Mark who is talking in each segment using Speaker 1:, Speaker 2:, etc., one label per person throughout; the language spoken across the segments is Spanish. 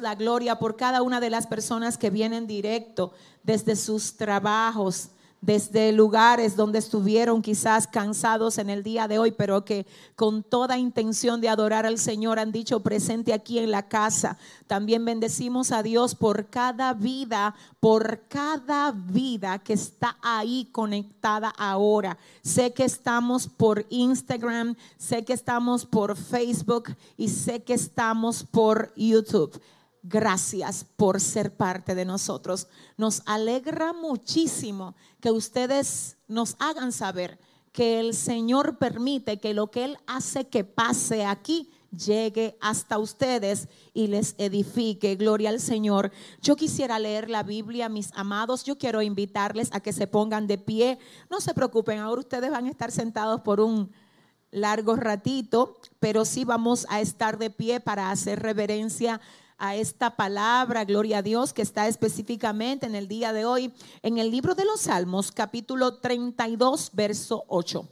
Speaker 1: la gloria por cada una de las personas que vienen directo desde sus trabajos, desde lugares donde estuvieron quizás cansados en el día de hoy, pero que con toda intención de adorar al Señor han dicho presente aquí en la casa. También bendecimos a Dios por cada vida, por cada vida que está ahí conectada ahora. Sé que estamos por Instagram, sé que estamos por Facebook y sé que estamos por YouTube. Gracias por ser parte de nosotros. Nos alegra muchísimo que ustedes nos hagan saber que el Señor permite que lo que Él hace que pase aquí llegue hasta ustedes y les edifique. Gloria al Señor. Yo quisiera leer la Biblia, mis amados. Yo quiero invitarles a que se pongan de pie. No se preocupen, ahora ustedes van a estar sentados por un largo ratito, pero sí vamos a estar de pie para hacer reverencia esta palabra, gloria a Dios, que está específicamente en el día de hoy en el libro de los Salmos, capítulo 32, verso 8.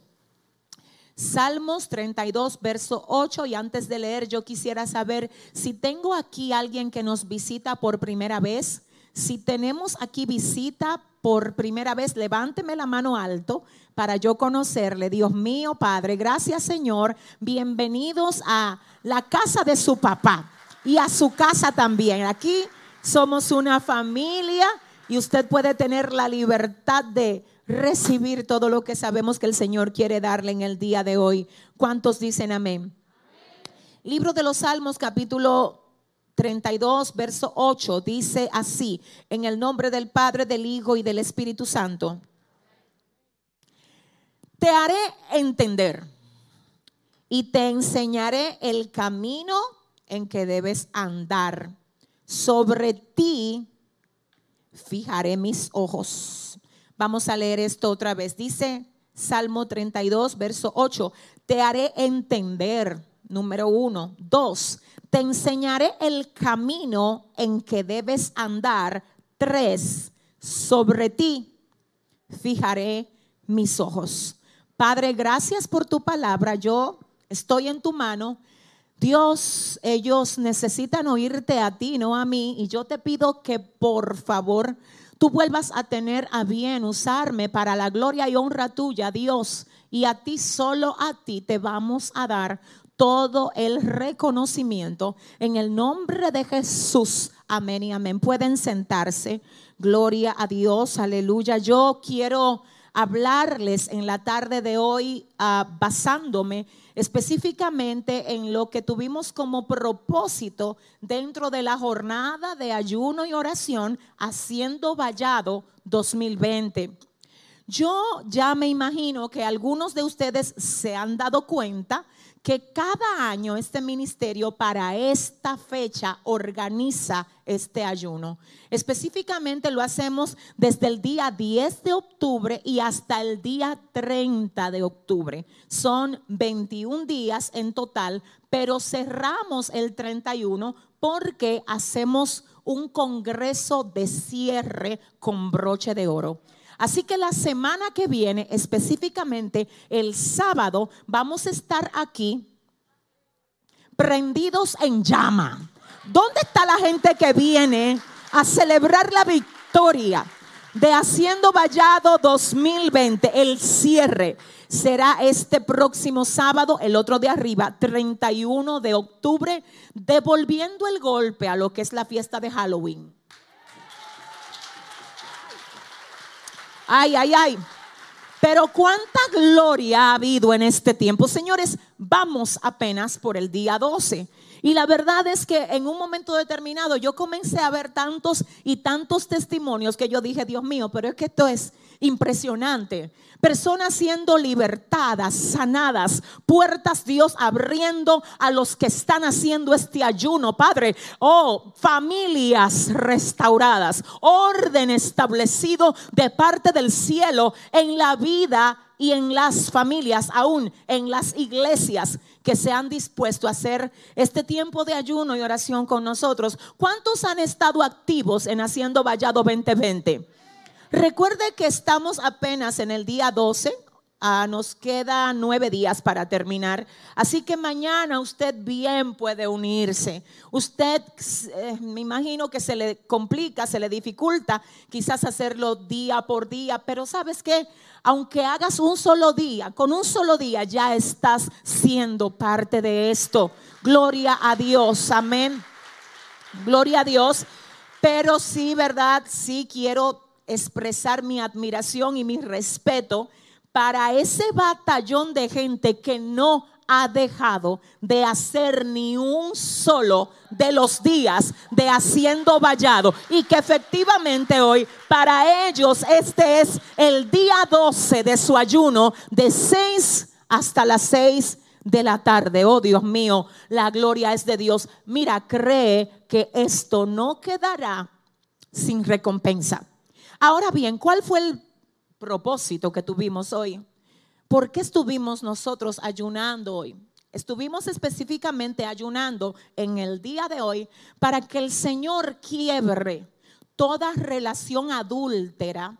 Speaker 1: Salmos 32, verso 8. Y antes de leer, yo quisiera saber si tengo aquí alguien que nos visita por primera vez. Si tenemos aquí visita por primera vez, levánteme la mano alto para yo conocerle. Dios mío, Padre, gracias Señor. Bienvenidos a la casa de su papá y a su casa también. Aquí somos una familia y usted puede tener la libertad de recibir todo lo que sabemos que el Señor quiere darle en el día de hoy. ¿Cuántos dicen amén? Libro de los Salmos capítulo 32, verso 8 dice así, en el nombre del Padre, del Hijo y del Espíritu Santo. Te haré entender y te enseñaré el camino en que debes andar. Sobre ti fijaré mis ojos. Vamos a leer esto otra vez. Dice Salmo 32, verso 8. Te haré entender, número uno. Dos, te enseñaré el camino en que debes andar. Tres, sobre ti fijaré mis ojos. Padre, gracias por tu palabra. Yo estoy en tu mano Dios, ellos necesitan oírte a ti, no a mí. Y yo te pido que por favor tú vuelvas a tener a bien usarme para la gloria y honra tuya, Dios. Y a ti, solo a ti, te vamos a dar todo el reconocimiento en el nombre de Jesús. Amén y amén. Pueden sentarse. Gloria a Dios, aleluya. Yo quiero hablarles en la tarde de hoy ah, basándome específicamente en lo que tuvimos como propósito dentro de la jornada de ayuno y oración haciendo vallado 2020. Yo ya me imagino que algunos de ustedes se han dado cuenta que cada año este ministerio para esta fecha organiza este ayuno. Específicamente lo hacemos desde el día 10 de octubre y hasta el día 30 de octubre. Son 21 días en total, pero cerramos el 31 porque hacemos un congreso de cierre con broche de oro. Así que la semana que viene, específicamente el sábado, vamos a estar aquí prendidos en llama. ¿Dónde está la gente que viene a celebrar la victoria de Haciendo Vallado 2020? El cierre será este próximo sábado, el otro de arriba, 31 de octubre, devolviendo el golpe a lo que es la fiesta de Halloween. Ay, ay, ay. Pero cuánta gloria ha habido en este tiempo. Señores, vamos apenas por el día 12. Y la verdad es que en un momento determinado yo comencé a ver tantos y tantos testimonios que yo dije, Dios mío, pero es que esto es impresionante. Personas siendo libertadas, sanadas, puertas Dios abriendo a los que están haciendo este ayuno, Padre. Oh, familias restauradas, orden establecido de parte del cielo en la vida y en las familias, aún en las iglesias que se han dispuesto a hacer este tiempo de ayuno y oración con nosotros. ¿Cuántos han estado activos en Haciendo Vallado 2020? Recuerde que estamos apenas en el día 12 Ah, nos queda nueve días para terminar. Así que mañana usted bien puede unirse. Usted, eh, me imagino que se le complica, se le dificulta quizás hacerlo día por día, pero sabes que aunque hagas un solo día, con un solo día ya estás siendo parte de esto. Gloria a Dios, amén. Gloria a Dios. Pero sí, ¿verdad? Sí quiero expresar mi admiración y mi respeto para ese batallón de gente que no ha dejado de hacer ni un solo de los días de haciendo vallado y que efectivamente hoy para ellos este es el día 12 de su ayuno de 6 hasta las 6 de la tarde. Oh Dios mío, la gloria es de Dios. Mira, cree que esto no quedará sin recompensa. Ahora bien, ¿cuál fue el propósito que tuvimos hoy. ¿Por qué estuvimos nosotros ayunando hoy? Estuvimos específicamente ayunando en el día de hoy para que el Señor quiebre toda relación adúltera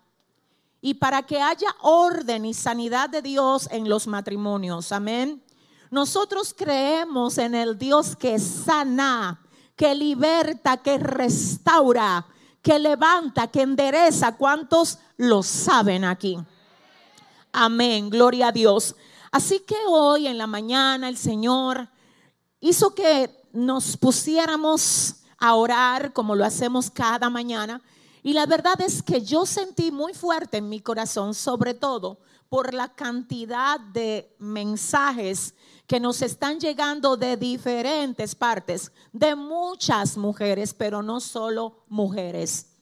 Speaker 1: y para que haya orden y sanidad de Dios en los matrimonios. Amén. Nosotros creemos en el Dios que sana, que liberta, que restaura, que levanta, que endereza. ¿Cuántos lo saben aquí? Amén, gloria a Dios. Así que hoy en la mañana el Señor hizo que nos pusiéramos a orar como lo hacemos cada mañana. Y la verdad es que yo sentí muy fuerte en mi corazón, sobre todo por la cantidad de mensajes que nos están llegando de diferentes partes, de muchas mujeres, pero no solo mujeres.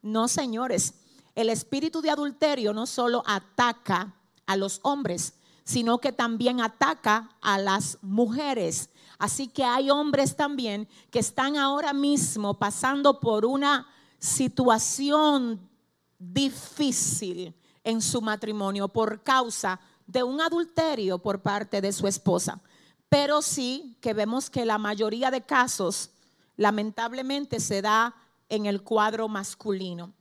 Speaker 1: No, señores, el espíritu de adulterio no solo ataca a los hombres, sino que también ataca a las mujeres. Así que hay hombres también que están ahora mismo pasando por una situación difícil en su matrimonio por causa de un adulterio por parte de su esposa. Pero sí que vemos que la mayoría de casos lamentablemente se da en el cuadro masculino.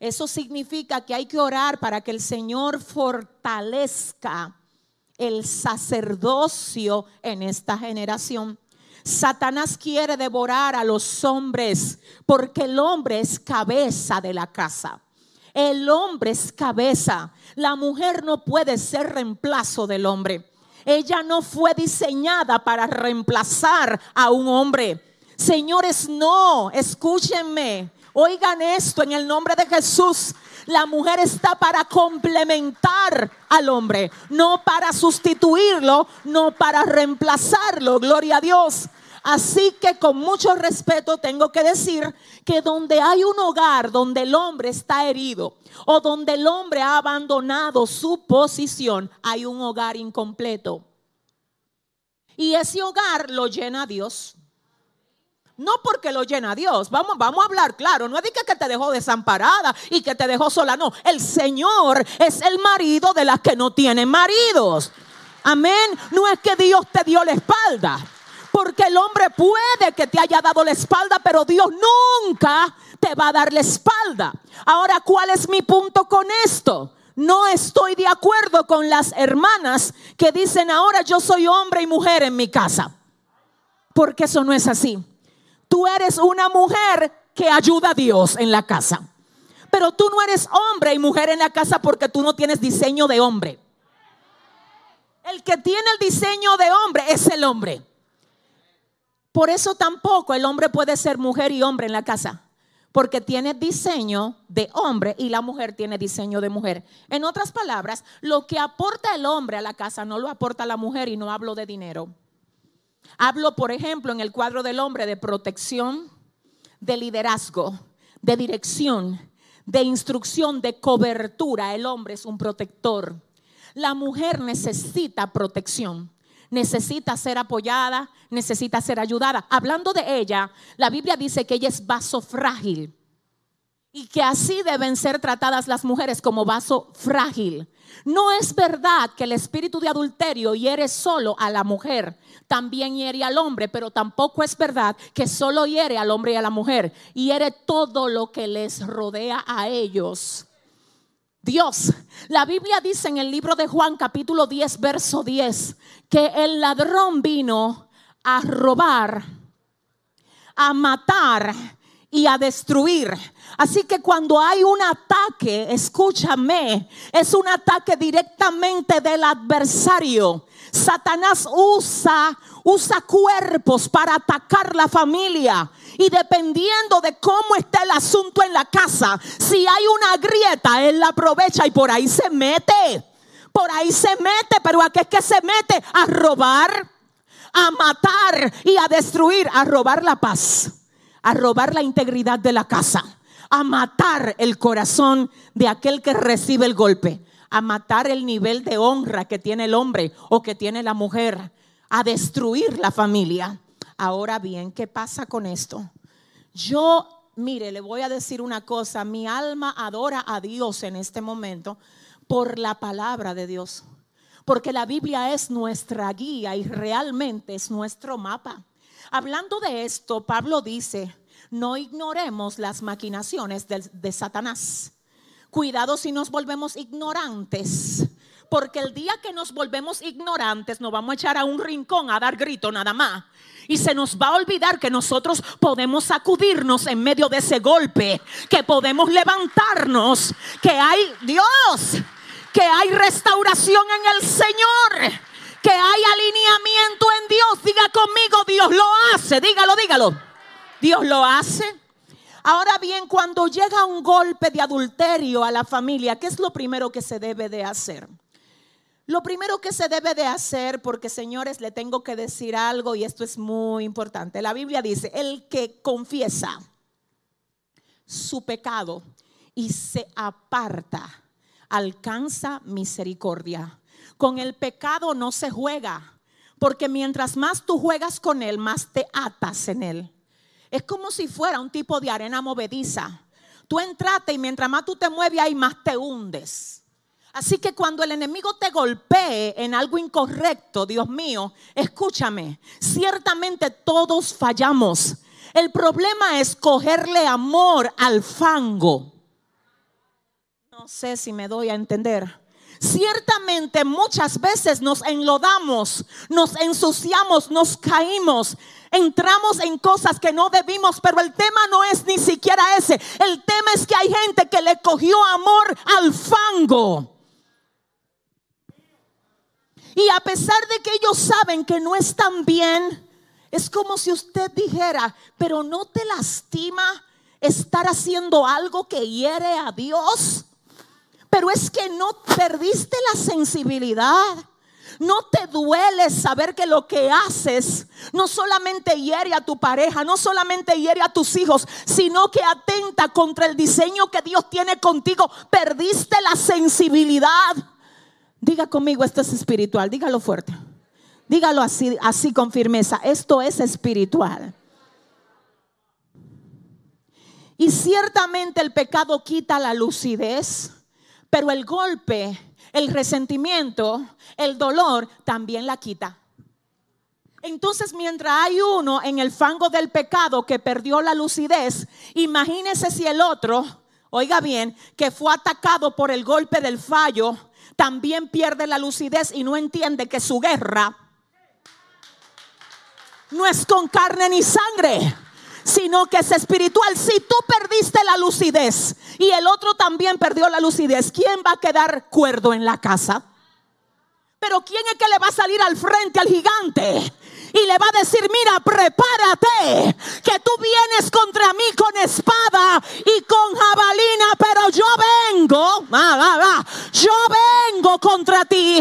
Speaker 1: Eso significa que hay que orar para que el Señor fortalezca el sacerdocio en esta generación. Satanás quiere devorar a los hombres porque el hombre es cabeza de la casa. El hombre es cabeza. La mujer no puede ser reemplazo del hombre. Ella no fue diseñada para reemplazar a un hombre. Señores, no, escúchenme. Oigan esto en el nombre de Jesús. La mujer está para complementar al hombre, no para sustituirlo, no para reemplazarlo. Gloria a Dios. Así que con mucho respeto tengo que decir que donde hay un hogar donde el hombre está herido o donde el hombre ha abandonado su posición, hay un hogar incompleto. Y ese hogar lo llena Dios. No porque lo llena Dios. Vamos, vamos a hablar claro. No es que te dejó desamparada y que te dejó sola. No, el Señor es el marido de las que no tienen maridos. Amén. No es que Dios te dio la espalda. Porque el hombre puede que te haya dado la espalda, pero Dios nunca te va a dar la espalda. Ahora, ¿cuál es mi punto con esto? No estoy de acuerdo con las hermanas que dicen ahora yo soy hombre y mujer en mi casa. Porque eso no es así. Tú eres una mujer que ayuda a Dios en la casa. Pero tú no eres hombre y mujer en la casa porque tú no tienes diseño de hombre. El que tiene el diseño de hombre es el hombre. Por eso tampoco el hombre puede ser mujer y hombre en la casa, porque tiene diseño de hombre y la mujer tiene diseño de mujer. En otras palabras, lo que aporta el hombre a la casa no lo aporta la mujer y no hablo de dinero. Hablo, por ejemplo, en el cuadro del hombre de protección, de liderazgo, de dirección, de instrucción, de cobertura. El hombre es un protector. La mujer necesita protección necesita ser apoyada, necesita ser ayudada. Hablando de ella, la Biblia dice que ella es vaso frágil y que así deben ser tratadas las mujeres como vaso frágil. No es verdad que el espíritu de adulterio hiere solo a la mujer, también hiere al hombre, pero tampoco es verdad que solo hiere al hombre y a la mujer, hiere todo lo que les rodea a ellos. Dios. La Biblia dice en el libro de Juan capítulo 10, verso 10, que el ladrón vino a robar, a matar y a destruir. Así que cuando hay un ataque, escúchame, es un ataque directamente del adversario. Satanás usa usa cuerpos para atacar la familia. Y dependiendo de cómo está el asunto en la casa, si hay una grieta, él la aprovecha y por ahí se mete. Por ahí se mete, pero ¿a qué es que se mete? A robar, a matar y a destruir, a robar la paz, a robar la integridad de la casa, a matar el corazón de aquel que recibe el golpe, a matar el nivel de honra que tiene el hombre o que tiene la mujer a destruir la familia. Ahora bien, ¿qué pasa con esto? Yo, mire, le voy a decir una cosa, mi alma adora a Dios en este momento por la palabra de Dios, porque la Biblia es nuestra guía y realmente es nuestro mapa. Hablando de esto, Pablo dice, no ignoremos las maquinaciones de, Satanás. Cuidado si nos volvemos ignorantes porque el día que nos volvemos ignorantes, nos vamos a echar a un rincón a dar grito nada más. Y se nos va a olvidar que nosotros podemos sacudirnos en medio de ese golpe, que podemos levantarnos, que hay Dios, que hay restauración en el Señor, que hay alineamiento en Dios. Diga conmigo, Dios lo hace, dígalo, dígalo. Dios lo hace. Ahora bien, cuando llega un golpe de adulterio a la familia, ¿qué es lo primero que se debe de hacer? Lo primero que se debe de hacer, porque señores, le tengo que decir algo y esto es muy importante. La Biblia dice, el que confiesa su pecado y se aparta, alcanza misericordia. Con el pecado no se juega, porque mientras más tú juegas con él, más te atas en él. Es como si fuera un tipo de arena movediza. Tú entraste y mientras más tú te mueves ahí, más te hundes. Así que cuando el enemigo te golpee en algo incorrecto, Dios mío, escúchame, ciertamente todos fallamos. El problema es cogerle amor al fango. No sé si me doy a entender. Ciertamente muchas veces nos enlodamos, nos ensuciamos, nos caímos, entramos en cosas que no debimos, pero el tema no es ni siquiera ese. El tema es que hay gente que le cogió amor al fango. Y a pesar de que ellos saben que no están bien, es como si usted dijera, pero no te lastima estar haciendo algo que hiere a Dios. Pero es que no perdiste la sensibilidad. No te duele saber que lo que haces no solamente hiere a tu pareja, no solamente hiere a tus hijos, sino que atenta contra el diseño que Dios tiene contigo. Perdiste la sensibilidad. Diga conmigo, esto es espiritual, dígalo fuerte. Dígalo así, así con firmeza, esto es espiritual. Y ciertamente el pecado quita la lucidez, pero el golpe, el resentimiento, el dolor también la quita. Entonces, mientras hay uno en el fango del pecado que perdió la lucidez, imagínese si el otro, oiga bien, que fue atacado por el golpe del fallo, también pierde la lucidez y no entiende que su guerra no es con carne ni sangre, sino que es espiritual. Si tú perdiste la lucidez y el otro también perdió la lucidez, ¿quién va a quedar cuerdo en la casa? Pero ¿quién es que le va a salir al frente al gigante? Y le va a decir, mira, prepárate, que tú vienes contra mí con espada y con jabalina, pero yo vengo, yo vengo contra ti.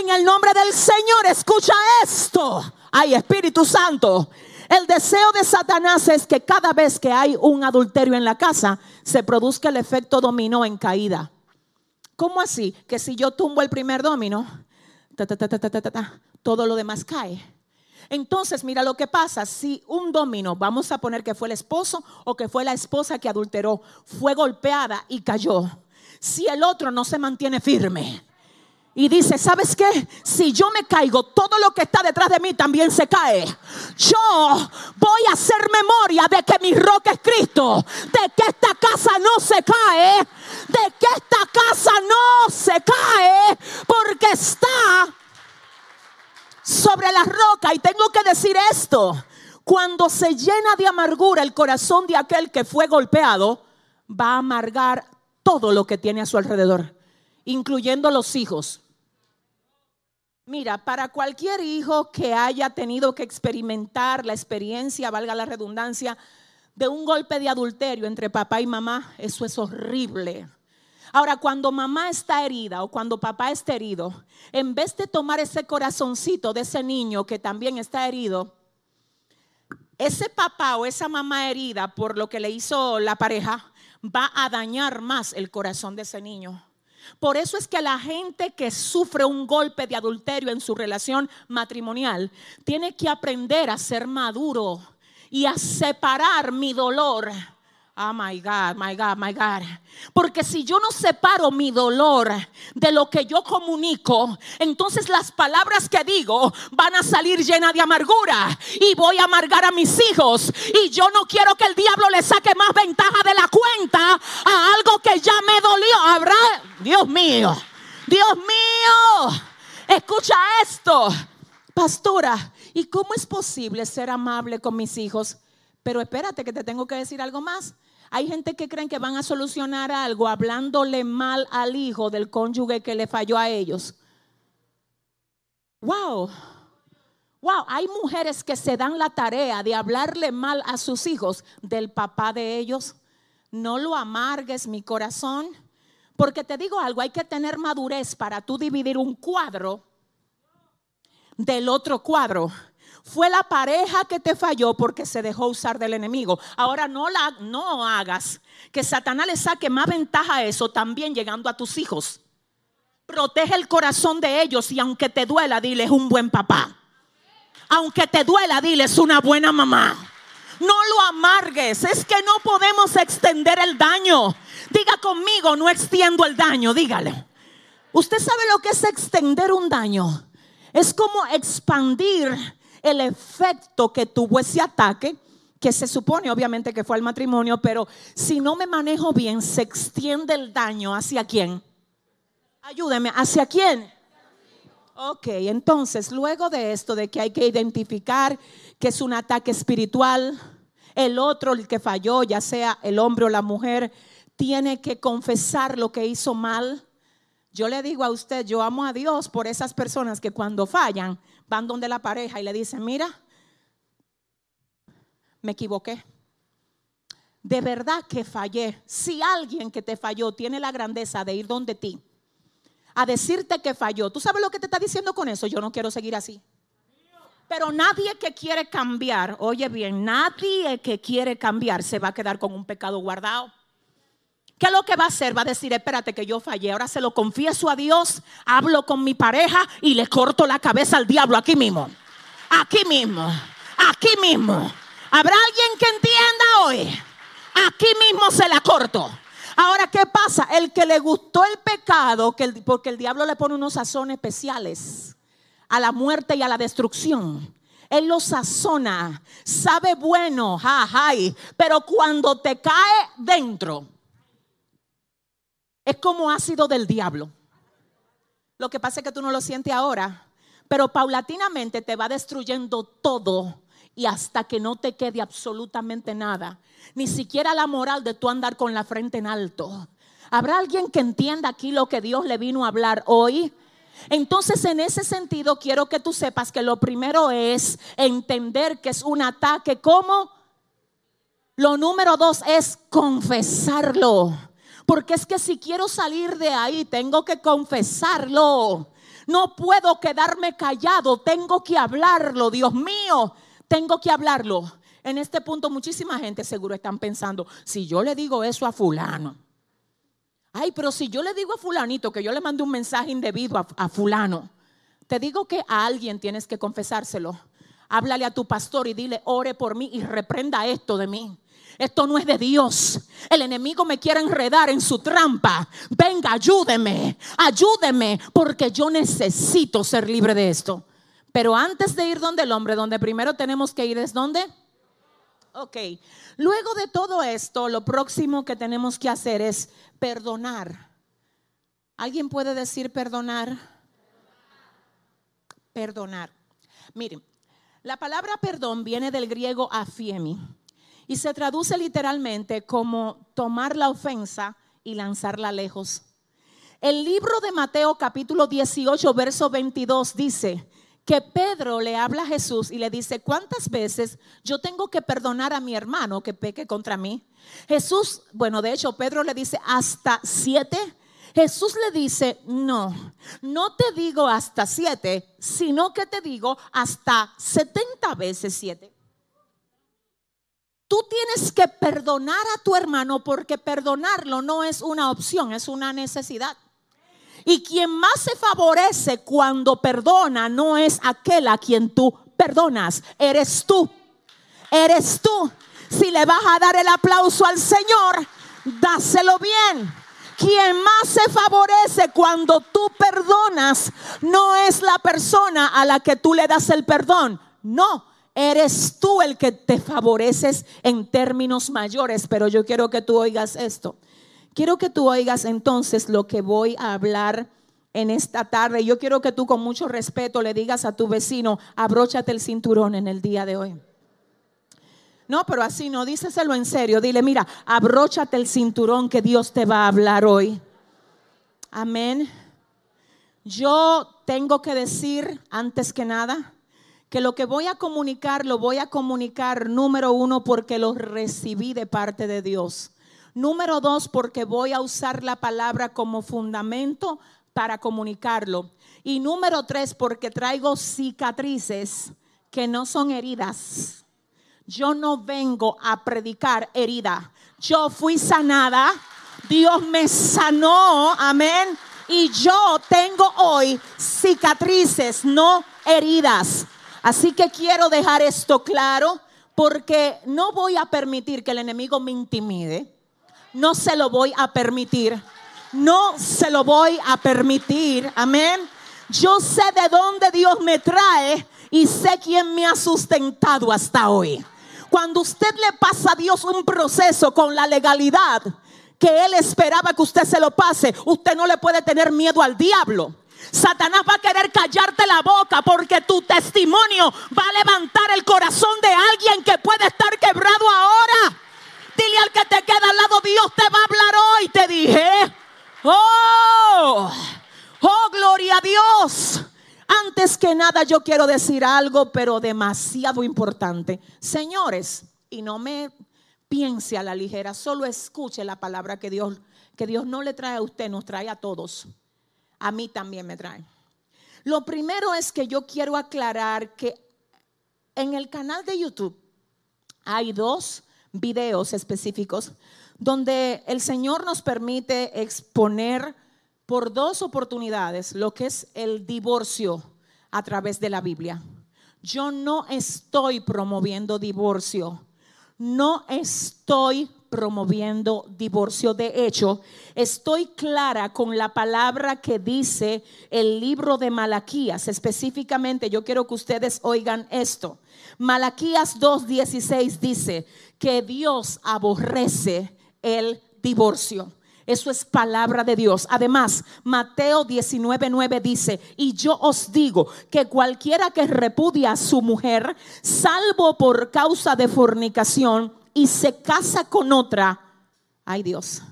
Speaker 1: En el nombre del Señor, escucha esto. Ay, Espíritu Santo. El deseo de Satanás es que cada vez que hay un adulterio en la casa, se produzca el efecto dominó en caída. ¿Cómo así? Que si yo tumbo el primer domino, todo lo demás cae. Entonces, mira lo que pasa. Si un domino, vamos a poner que fue el esposo o que fue la esposa que adulteró, fue golpeada y cayó. Si el otro no se mantiene firme y dice, ¿sabes qué? Si yo me caigo, todo lo que está detrás de mí también se cae. Yo voy a hacer memoria de que mi roca es Cristo, de que esta casa no se cae, de que esta casa no se cae, porque está sobre la roca. Y tengo que decir esto, cuando se llena de amargura el corazón de aquel que fue golpeado, va a amargar todo lo que tiene a su alrededor, incluyendo los hijos Mira, para cualquier hijo que haya tenido que experimentar la experiencia, valga la redundancia, de un golpe de adulterio entre papá y mamá, eso es horrible. Ahora, cuando mamá está herida o cuando papá está herido, en vez de tomar ese corazoncito de ese niño que también está herido, ese papá o esa mamá herida por lo que le hizo la pareja va a dañar más el corazón de ese niño. Por eso es que la gente que sufre un golpe de adulterio en su relación matrimonial tiene que aprender a ser maduro y a separar mi dolor Oh my God, my God, my God. Porque si yo no separo mi dolor de lo que yo comunico, entonces las palabras que digo van a salir llenas de amargura y voy a amargar a mis hijos. Y yo no quiero que el diablo le saque más ventaja de la cuenta a algo que ya me dolió. Habrá, Dios mío, Dios mío, escucha esto, pastora. ¿Y cómo es posible ser amable con mis hijos? Pero espérate que te tengo que decir algo más. Hay gente que creen que van a solucionar algo hablándole mal al hijo del cónyuge que le falló a ellos. Wow. Wow, hay mujeres que se dan la tarea de hablarle mal a sus hijos del papá de ellos. No lo amargues mi corazón, porque te digo algo, hay que tener madurez para tú dividir un cuadro del otro cuadro. Fue la pareja que te falló porque se dejó usar del enemigo. Ahora no, la, no hagas que Satanás le saque más ventaja a eso también llegando a tus hijos. Protege el corazón de ellos y aunque te duela, diles un buen papá. Aunque te duela, diles una buena mamá. No lo amargues, es que no podemos extender el daño. Diga conmigo, no extiendo el daño, dígale. Usted sabe lo que es extender un daño. Es como expandir el efecto que tuvo ese ataque, que se supone obviamente que fue al matrimonio, pero si no me manejo bien, se extiende el daño hacia quién. Ayúdeme, ¿hacia quién? Ok, entonces luego de esto, de que hay que identificar que es un ataque espiritual, el otro, el que falló, ya sea el hombre o la mujer, tiene que confesar lo que hizo mal. Yo le digo a usted, yo amo a Dios por esas personas que cuando fallan van donde la pareja y le dicen, mira, me equivoqué. De verdad que fallé. Si alguien que te falló tiene la grandeza de ir donde ti a decirte que falló, ¿tú sabes lo que te está diciendo con eso? Yo no quiero seguir así. Pero nadie que quiere cambiar, oye bien, nadie que quiere cambiar se va a quedar con un pecado guardado. ¿Qué es lo que va a hacer? Va a decir, espérate que yo fallé, ahora se lo confieso a Dios, hablo con mi pareja y le corto la cabeza al diablo aquí mismo. Aquí mismo, aquí mismo. ¿Habrá alguien que entienda hoy? Aquí mismo se la corto. Ahora, ¿qué pasa? El que le gustó el pecado, porque el diablo le pone unos sazones especiales a la muerte y a la destrucción. Él lo sazona, sabe bueno, pero cuando te cae dentro, es como ácido del diablo. Lo que pasa es que tú no lo sientes ahora, pero paulatinamente te va destruyendo todo y hasta que no te quede absolutamente nada. Ni siquiera la moral de tú andar con la frente en alto. ¿Habrá alguien que entienda aquí lo que Dios le vino a hablar hoy? Entonces, en ese sentido, quiero que tú sepas que lo primero es entender que es un ataque como... Lo número dos es confesarlo. Porque es que si quiero salir de ahí, tengo que confesarlo. No puedo quedarme callado, tengo que hablarlo, Dios mío, tengo que hablarlo. En este punto muchísima gente seguro están pensando, si yo le digo eso a fulano, ay, pero si yo le digo a fulanito que yo le mande un mensaje indebido a, a fulano, te digo que a alguien tienes que confesárselo. Háblale a tu pastor y dile, ore por mí y reprenda esto de mí. Esto no es de Dios. El enemigo me quiere enredar en su trampa. Venga, ayúdeme, ayúdeme, porque yo necesito ser libre de esto. Pero antes de ir donde el hombre, donde primero tenemos que ir es donde. Ok, luego de todo esto, lo próximo que tenemos que hacer es perdonar. ¿Alguien puede decir perdonar? Perdonar. Miren, la palabra perdón viene del griego afiemi y se traduce literalmente como tomar la ofensa y lanzarla lejos. El libro de Mateo capítulo 18, verso 22 dice que Pedro le habla a Jesús y le dice, ¿cuántas veces yo tengo que perdonar a mi hermano que peque contra mí? Jesús, bueno, de hecho Pedro le dice, hasta siete. Jesús le dice, no, no te digo hasta siete, sino que te digo hasta setenta veces siete. Tú tienes que perdonar a tu hermano porque perdonarlo no es una opción, es una necesidad. Y quien más se favorece cuando perdona no es aquel a quien tú perdonas, eres tú. Eres tú. Si le vas a dar el aplauso al Señor, dáselo bien. Quien más se favorece cuando tú perdonas no es la persona a la que tú le das el perdón. No, Eres tú el que te favoreces en términos mayores, pero yo quiero que tú oigas esto. Quiero que tú oigas entonces lo que voy a hablar en esta tarde. Yo quiero que tú con mucho respeto le digas a tu vecino, abróchate el cinturón en el día de hoy. No, pero así no, díseselo en serio. Dile, mira, abróchate el cinturón que Dios te va a hablar hoy. Amén. Yo tengo que decir antes que nada que lo que voy a comunicar lo voy a comunicar número uno porque lo recibí de parte de Dios. Número dos porque voy a usar la palabra como fundamento para comunicarlo. Y número tres porque traigo cicatrices que no son heridas. Yo no vengo a predicar herida. Yo fui sanada. Dios me sanó. Amén. Y yo tengo hoy cicatrices, no heridas. Así que quiero dejar esto claro porque no voy a permitir que el enemigo me intimide. No se lo voy a permitir. No se lo voy a permitir. Amén. Yo sé de dónde Dios me trae y sé quién me ha sustentado hasta hoy. Cuando usted le pasa a Dios un proceso con la legalidad que Él esperaba que usted se lo pase, usted no le puede tener miedo al diablo. Satanás va a querer callarte la boca porque tu testimonio va a levantar el corazón de alguien que puede estar quebrado ahora. Dile al que te queda al lado, Dios te va a hablar hoy, te dije. Oh, oh, gloria a Dios. Antes que nada yo quiero decir algo, pero demasiado importante. Señores, y no me piense a la ligera, solo escuche la palabra que Dios, que Dios no le trae a usted, nos trae a todos a mí también me traen. Lo primero es que yo quiero aclarar que en el canal de YouTube hay dos videos específicos donde el Señor nos permite exponer por dos oportunidades lo que es el divorcio a través de la Biblia. Yo no estoy promoviendo divorcio, no estoy promoviendo divorcio. De hecho, estoy clara con la palabra que dice el libro de Malaquías. Específicamente, yo quiero que ustedes oigan esto. Malaquías 2.16 dice que Dios aborrece el divorcio. Eso es palabra de Dios. Además, Mateo 19:9 dice, y yo os digo que cualquiera que repudia a su mujer, salvo por causa de fornicación, y se casa con otra, ay Dios,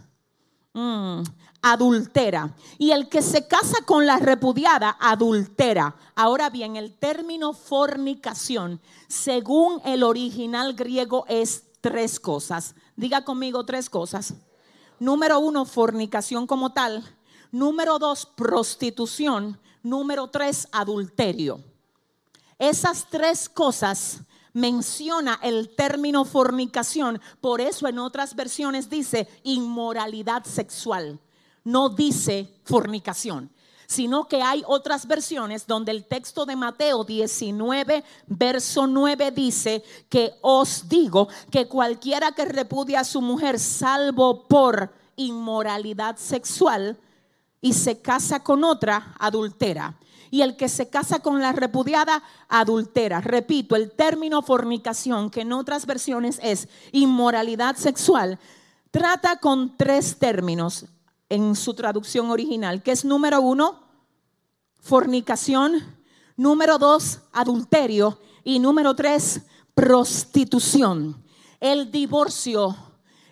Speaker 1: mm, adultera. Y el que se casa con la repudiada, adultera. Ahora bien, el término fornicación, según el original griego, es tres cosas. Diga conmigo tres cosas. Número uno, fornicación como tal. Número dos, prostitución. Número tres, adulterio. Esas tres cosas menciona el término fornicación, por eso en otras versiones dice inmoralidad sexual, no dice fornicación. sino que hay otras versiones donde el texto de Mateo 19, verso 9 dice que os digo que cualquiera que repudie a su mujer salvo por inmoralidad sexual y se casa con otra, adultera. Y el que se casa con la repudiada, adultera. Repito, el término fornicación, que en otras versiones es inmoralidad sexual, trata con tres términos en su traducción original, que es número uno, fornicación, número dos, adulterio y número tres, prostitución. El divorcio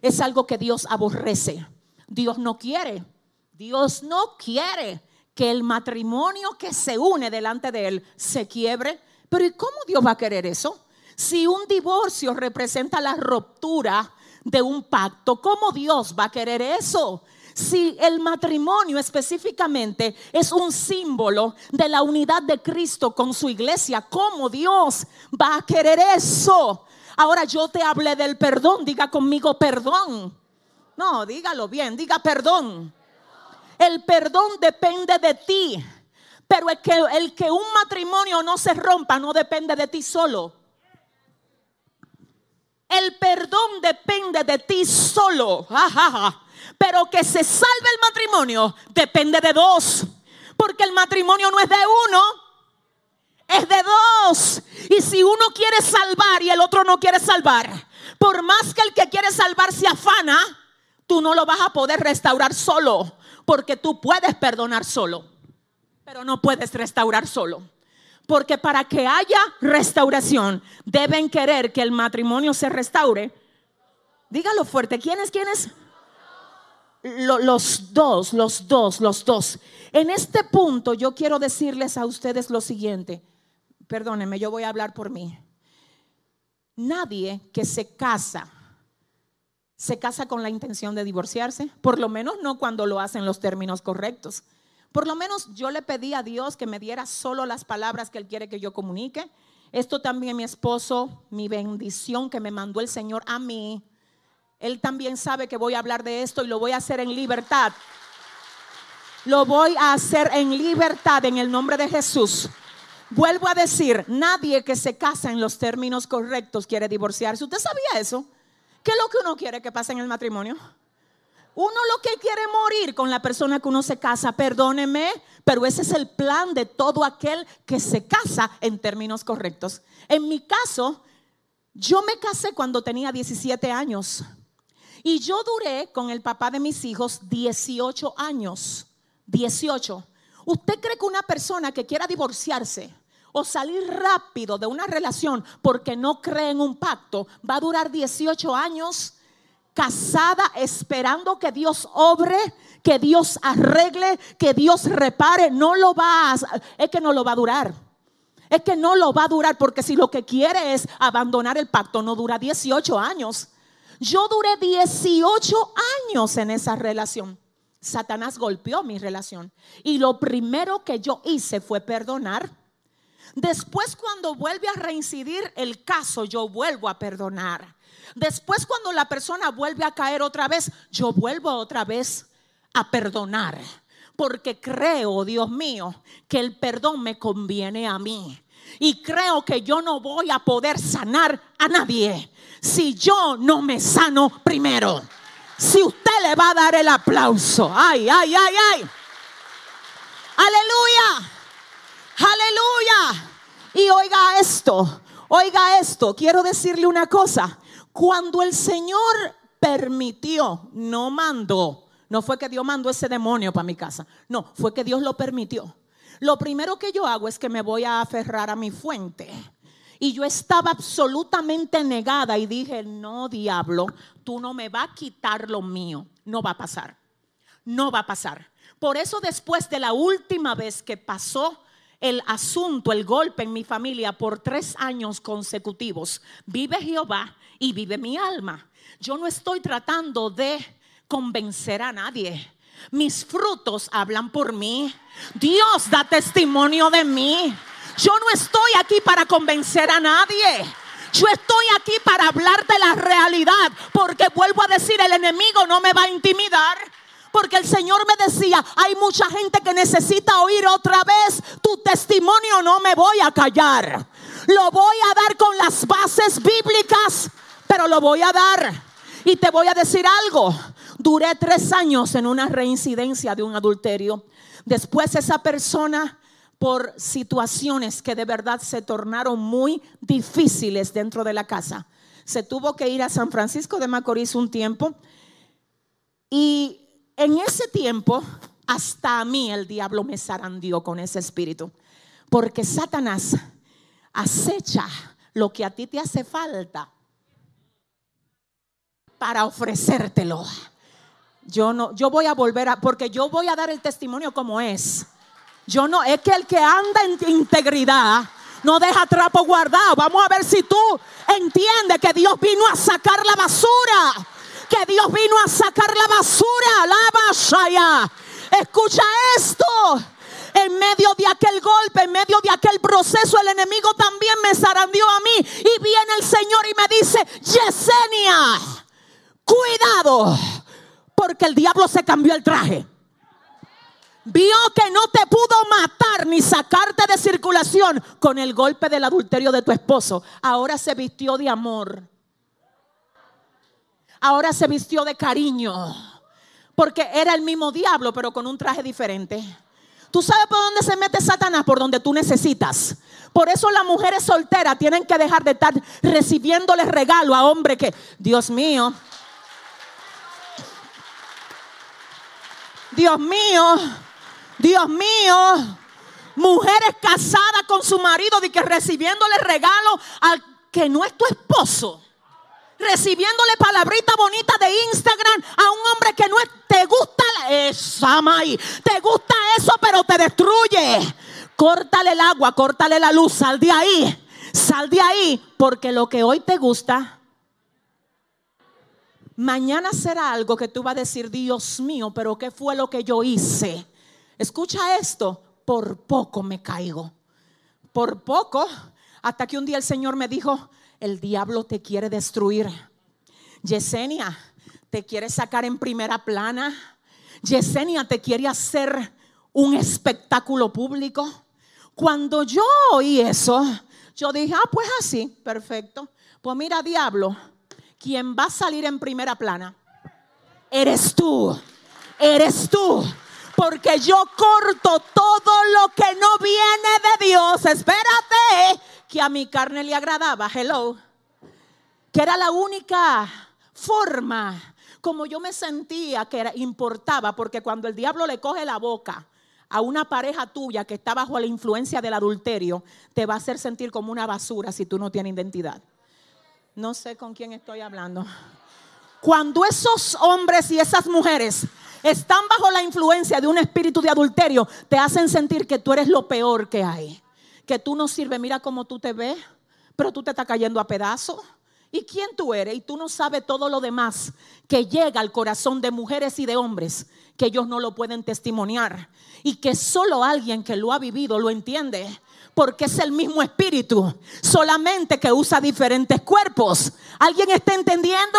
Speaker 1: es algo que Dios aborrece. Dios no quiere. Dios no quiere que el matrimonio que se une delante de Él se quiebre. Pero ¿y cómo Dios va a querer eso? Si un divorcio representa la ruptura de un pacto, ¿cómo Dios va a querer eso? Si el matrimonio específicamente es un símbolo de la unidad de Cristo con su iglesia, ¿cómo Dios va a querer eso? Ahora yo te hablé del perdón, diga conmigo perdón. No, dígalo bien, diga perdón. El perdón depende de ti, pero el que, el que un matrimonio no se rompa no depende de ti solo. El perdón depende de ti solo. Pero que se salve el matrimonio depende de dos. Porque el matrimonio no es de uno, es de dos. Y si uno quiere salvar y el otro no quiere salvar, por más que el que quiere salvar se afana, tú no lo vas a poder restaurar solo. Porque tú puedes perdonar solo, pero no puedes restaurar solo. Porque para que haya restauración, deben querer que el matrimonio se restaure. Dígalo fuerte, ¿quiénes, quiénes? los dos, los dos, los dos. En este punto yo quiero decirles a ustedes lo siguiente. Perdónenme, yo voy a hablar por mí. Nadie que se casa se casa con la intención de divorciarse, por lo menos no cuando lo hacen los términos correctos. Por lo menos yo le pedí a Dios que me diera solo las palabras que Él quiere que yo comunique. Esto también mi esposo, mi bendición que me mandó el Señor a mí. Él también sabe que voy a hablar de esto y lo voy a hacer en libertad. Lo voy a hacer en libertad en el nombre de Jesús. Vuelvo a decir, nadie que se casa en los términos correctos quiere divorciarse. ¿Usted sabía eso? ¿Qué es lo que uno quiere que pase en el matrimonio? Uno lo que quiere morir con la persona que uno se casa, perdóneme, pero ese es el plan de todo aquel que se casa en términos correctos. En mi caso, yo me casé cuando tenía 17 años y yo duré con el papá de mis hijos 18 años. 18. ¿Usted cree que una persona que quiera divorciarse o salir rápido de una relación porque no cree en un pacto, va a durar 18 años casada esperando que Dios obre, que Dios arregle, que Dios repare, no lo va a, es que no lo va a durar. Es que no lo va a durar porque si lo que quiere es abandonar el pacto, no dura 18 años. Yo duré 18 años en esa relación. Satanás golpeó mi relación. Y lo primero que yo hice fue perdonar Después cuando vuelve a reincidir el caso, yo vuelvo a perdonar. Después cuando la persona vuelve a caer otra vez, yo vuelvo otra vez a perdonar. Porque creo, Dios mío, que el perdón me conviene a mí. Y creo que yo no voy a poder sanar a nadie si yo no me sano primero. Si usted le va a dar el aplauso. Ay, ay, ay, ay. Aleluya. Aleluya. Y oiga esto, oiga esto, quiero decirle una cosa. Cuando el Señor permitió, no mandó, no fue que Dios mandó ese demonio para mi casa, no, fue que Dios lo permitió. Lo primero que yo hago es que me voy a aferrar a mi fuente. Y yo estaba absolutamente negada y dije, no, diablo, tú no me vas a quitar lo mío. No va a pasar. No va a pasar. Por eso después de la última vez que pasó el asunto, el golpe en mi familia por tres años consecutivos. Vive Jehová y vive mi alma. Yo no estoy tratando de convencer a nadie. Mis frutos hablan por mí. Dios da testimonio de mí. Yo no estoy aquí para convencer a nadie. Yo estoy aquí para hablar de la realidad, porque vuelvo a decir, el enemigo no me va a intimidar, Porque el Señor me decía, hay mucha gente que necesita oír otra vez tu testimonio, no me voy a callar. Lo voy a dar con las bases bíblicas, pero lo voy a dar. Y te voy a decir algo, duré tres años en una reincidencia de un adulterio. Después esa persona por situaciones que de verdad se tornaron muy difíciles dentro de la casa. Se tuvo que ir a San Francisco de Macorís un tiempo y en ese tiempo hasta a mí el diablo me zarandió con ese espíritu, porque Satanás acecha lo que a ti te hace falta para ofrecértelo. Yo no, yo voy a volver a, porque yo voy a dar el testimonio como es. Yo no, es que el que anda en integridad no deja trapo guardado. Vamos a ver si tú entiendes que Dios vino a sacar la basura. Que Dios vino a sacar la basura. La ya. Escucha esto. En medio de aquel golpe, en medio de aquel proceso, el enemigo también me zarandió a mí. Y viene el Señor y me dice, Yesenia, cuidado, porque el diablo se cambió el traje vio que no te pudo matar ni sacarte de circulación con el golpe del adulterio de tu esposo, ahora se vistió de amor. Ahora se vistió de cariño. Porque era el mismo diablo, pero con un traje diferente. ¿Tú sabes por dónde se mete Satanás? Por donde tú necesitas. Por eso las mujeres solteras tienen que dejar de estar recibiéndole regalo a hombres que, Dios mío, Dios mío, Dios mío, mujeres casadas con su marido de que recibiéndole regalo al que no es tu esposo. Recibiéndole palabrita bonita de Instagram a un hombre que no es, te gusta esa te gusta eso, pero te destruye. Córtale el agua, córtale la luz, sal de ahí, sal de ahí, porque lo que hoy te gusta, mañana será algo que tú vas a decir, Dios mío, pero ¿qué fue lo que yo hice? Escucha esto, por poco me caigo. Por poco, hasta que un día el Señor me dijo, el diablo te quiere destruir. Yesenia, te quiere sacar en primera plana. Yesenia te quiere hacer un espectáculo público. Cuando yo oí eso, yo dije, ah, pues así, perfecto. Pues mira, diablo, quien va a salir en primera plana, eres tú, eres tú porque yo corto todo lo que no viene de Dios. Espérate, que a mi carne le agradaba. Hello. Que era la única forma como yo me sentía que era, importaba, porque cuando el diablo le coge la boca a una pareja tuya que está bajo la influencia del adulterio, te va a hacer sentir como una basura si tú no tienes identidad. No sé con quién estoy hablando. Cuando esos hombres y esas mujeres están bajo la influencia de un espíritu de adulterio, te hacen sentir que tú eres lo peor que hay. Que tú no sirves, mira cómo tú te ves, pero tú te estás cayendo a pedazos. ¿Y quién tú eres? Y tú no sabes todo lo demás que llega al corazón de mujeres y de hombres que ellos no lo pueden testimoniar. Y que solo alguien que lo ha vivido lo entiende. Porque es el mismo espíritu, solamente que usa diferentes cuerpos. ¿Alguien está entendiendo?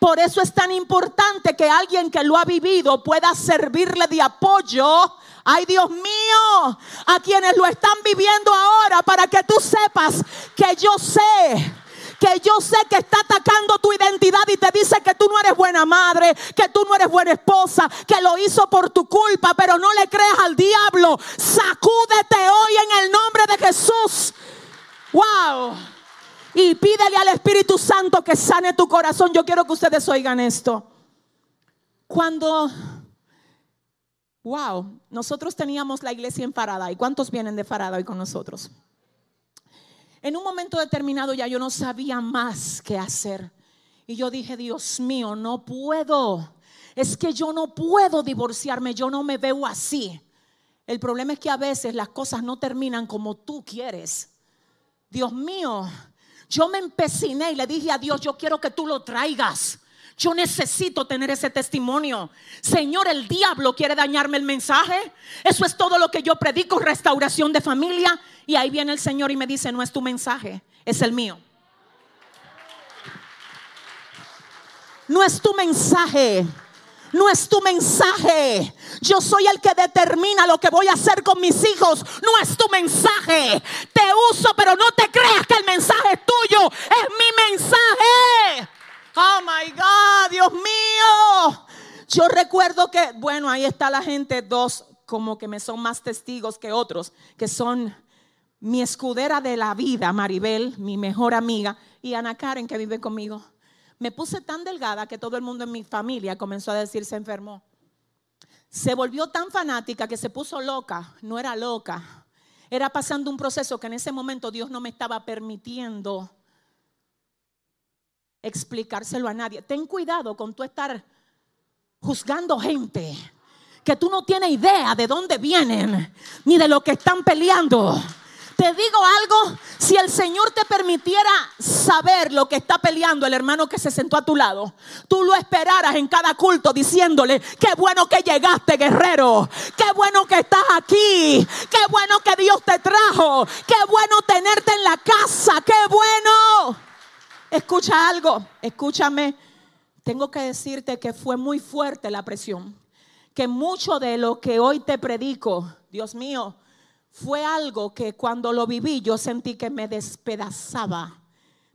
Speaker 1: Por eso es tan importante que alguien que lo ha vivido pueda servirle de apoyo. Ay Dios mío, a quienes lo están viviendo ahora para que tú sepas que yo sé que yo sé que está atacando tu identidad y te dice que tú no eres buena madre, que tú no eres buena esposa, que lo hizo por tu culpa, pero no le creas al diablo. Sacúdete hoy en el nombre de Jesús. Wow y pídele al Espíritu Santo que sane tu corazón. Yo quiero que ustedes oigan esto. Cuando, wow, nosotros teníamos la iglesia en Farada. ¿Y cuántos vienen de Farada hoy con nosotros? En un momento determinado ya yo no sabía más qué hacer. Y yo dije, Dios mío, no puedo. Es que yo no puedo divorciarme, yo no me veo así. El problema es que a veces las cosas no terminan como tú quieres. Dios mío, yo me empeciné y le dije a Dios, yo quiero que tú lo traigas. Yo necesito tener ese testimonio. Señor, el diablo quiere dañarme el mensaje. Eso es todo lo que yo predico, restauración de familia. Y ahí viene el Señor y me dice, no es tu mensaje, es el mío. No es tu mensaje. No es tu mensaje. Yo soy el que determina lo que voy a hacer con mis hijos. No es tu mensaje. Te uso, pero no te creas que el mensaje es tuyo. Es mi mensaje. Oh my God, Dios mío. Yo recuerdo que, bueno, ahí está la gente, dos como que me son más testigos que otros, que son mi escudera de la vida, Maribel, mi mejor amiga, y Ana Karen, que vive conmigo. Me puse tan delgada que todo el mundo en mi familia comenzó a decir se enfermó. Se volvió tan fanática que se puso loca. No era loca. Era pasando un proceso que en ese momento Dios no me estaba permitiendo explicárselo a nadie. Ten cuidado con tú estar juzgando gente que tú no tienes idea de dónde vienen ni de lo que están peleando. Te digo algo, si el Señor te permitiera saber lo que está peleando el hermano que se sentó a tu lado, tú lo esperaras en cada culto diciéndole, qué bueno que llegaste guerrero, qué bueno que estás aquí, qué bueno que Dios te trajo, qué bueno tenerte en la casa, qué bueno. Escucha algo, escúchame, tengo que decirte que fue muy fuerte la presión, que mucho de lo que hoy te predico, Dios mío, fue algo que cuando lo viví yo sentí que me despedazaba.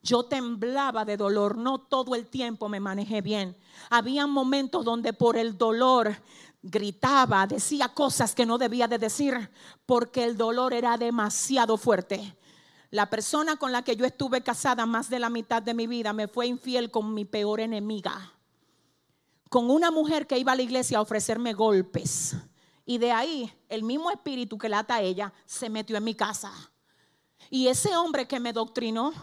Speaker 1: Yo temblaba de dolor, no todo el tiempo me manejé bien. Había momentos donde por el dolor gritaba, decía cosas que no debía de decir porque el dolor era demasiado fuerte. La persona con la que yo estuve casada más de la mitad de mi vida me fue infiel con mi peor enemiga. Con una mujer que iba a la iglesia a ofrecerme golpes y de ahí el mismo espíritu que lata a ella se metió en mi casa. Y ese hombre que me doctrinó,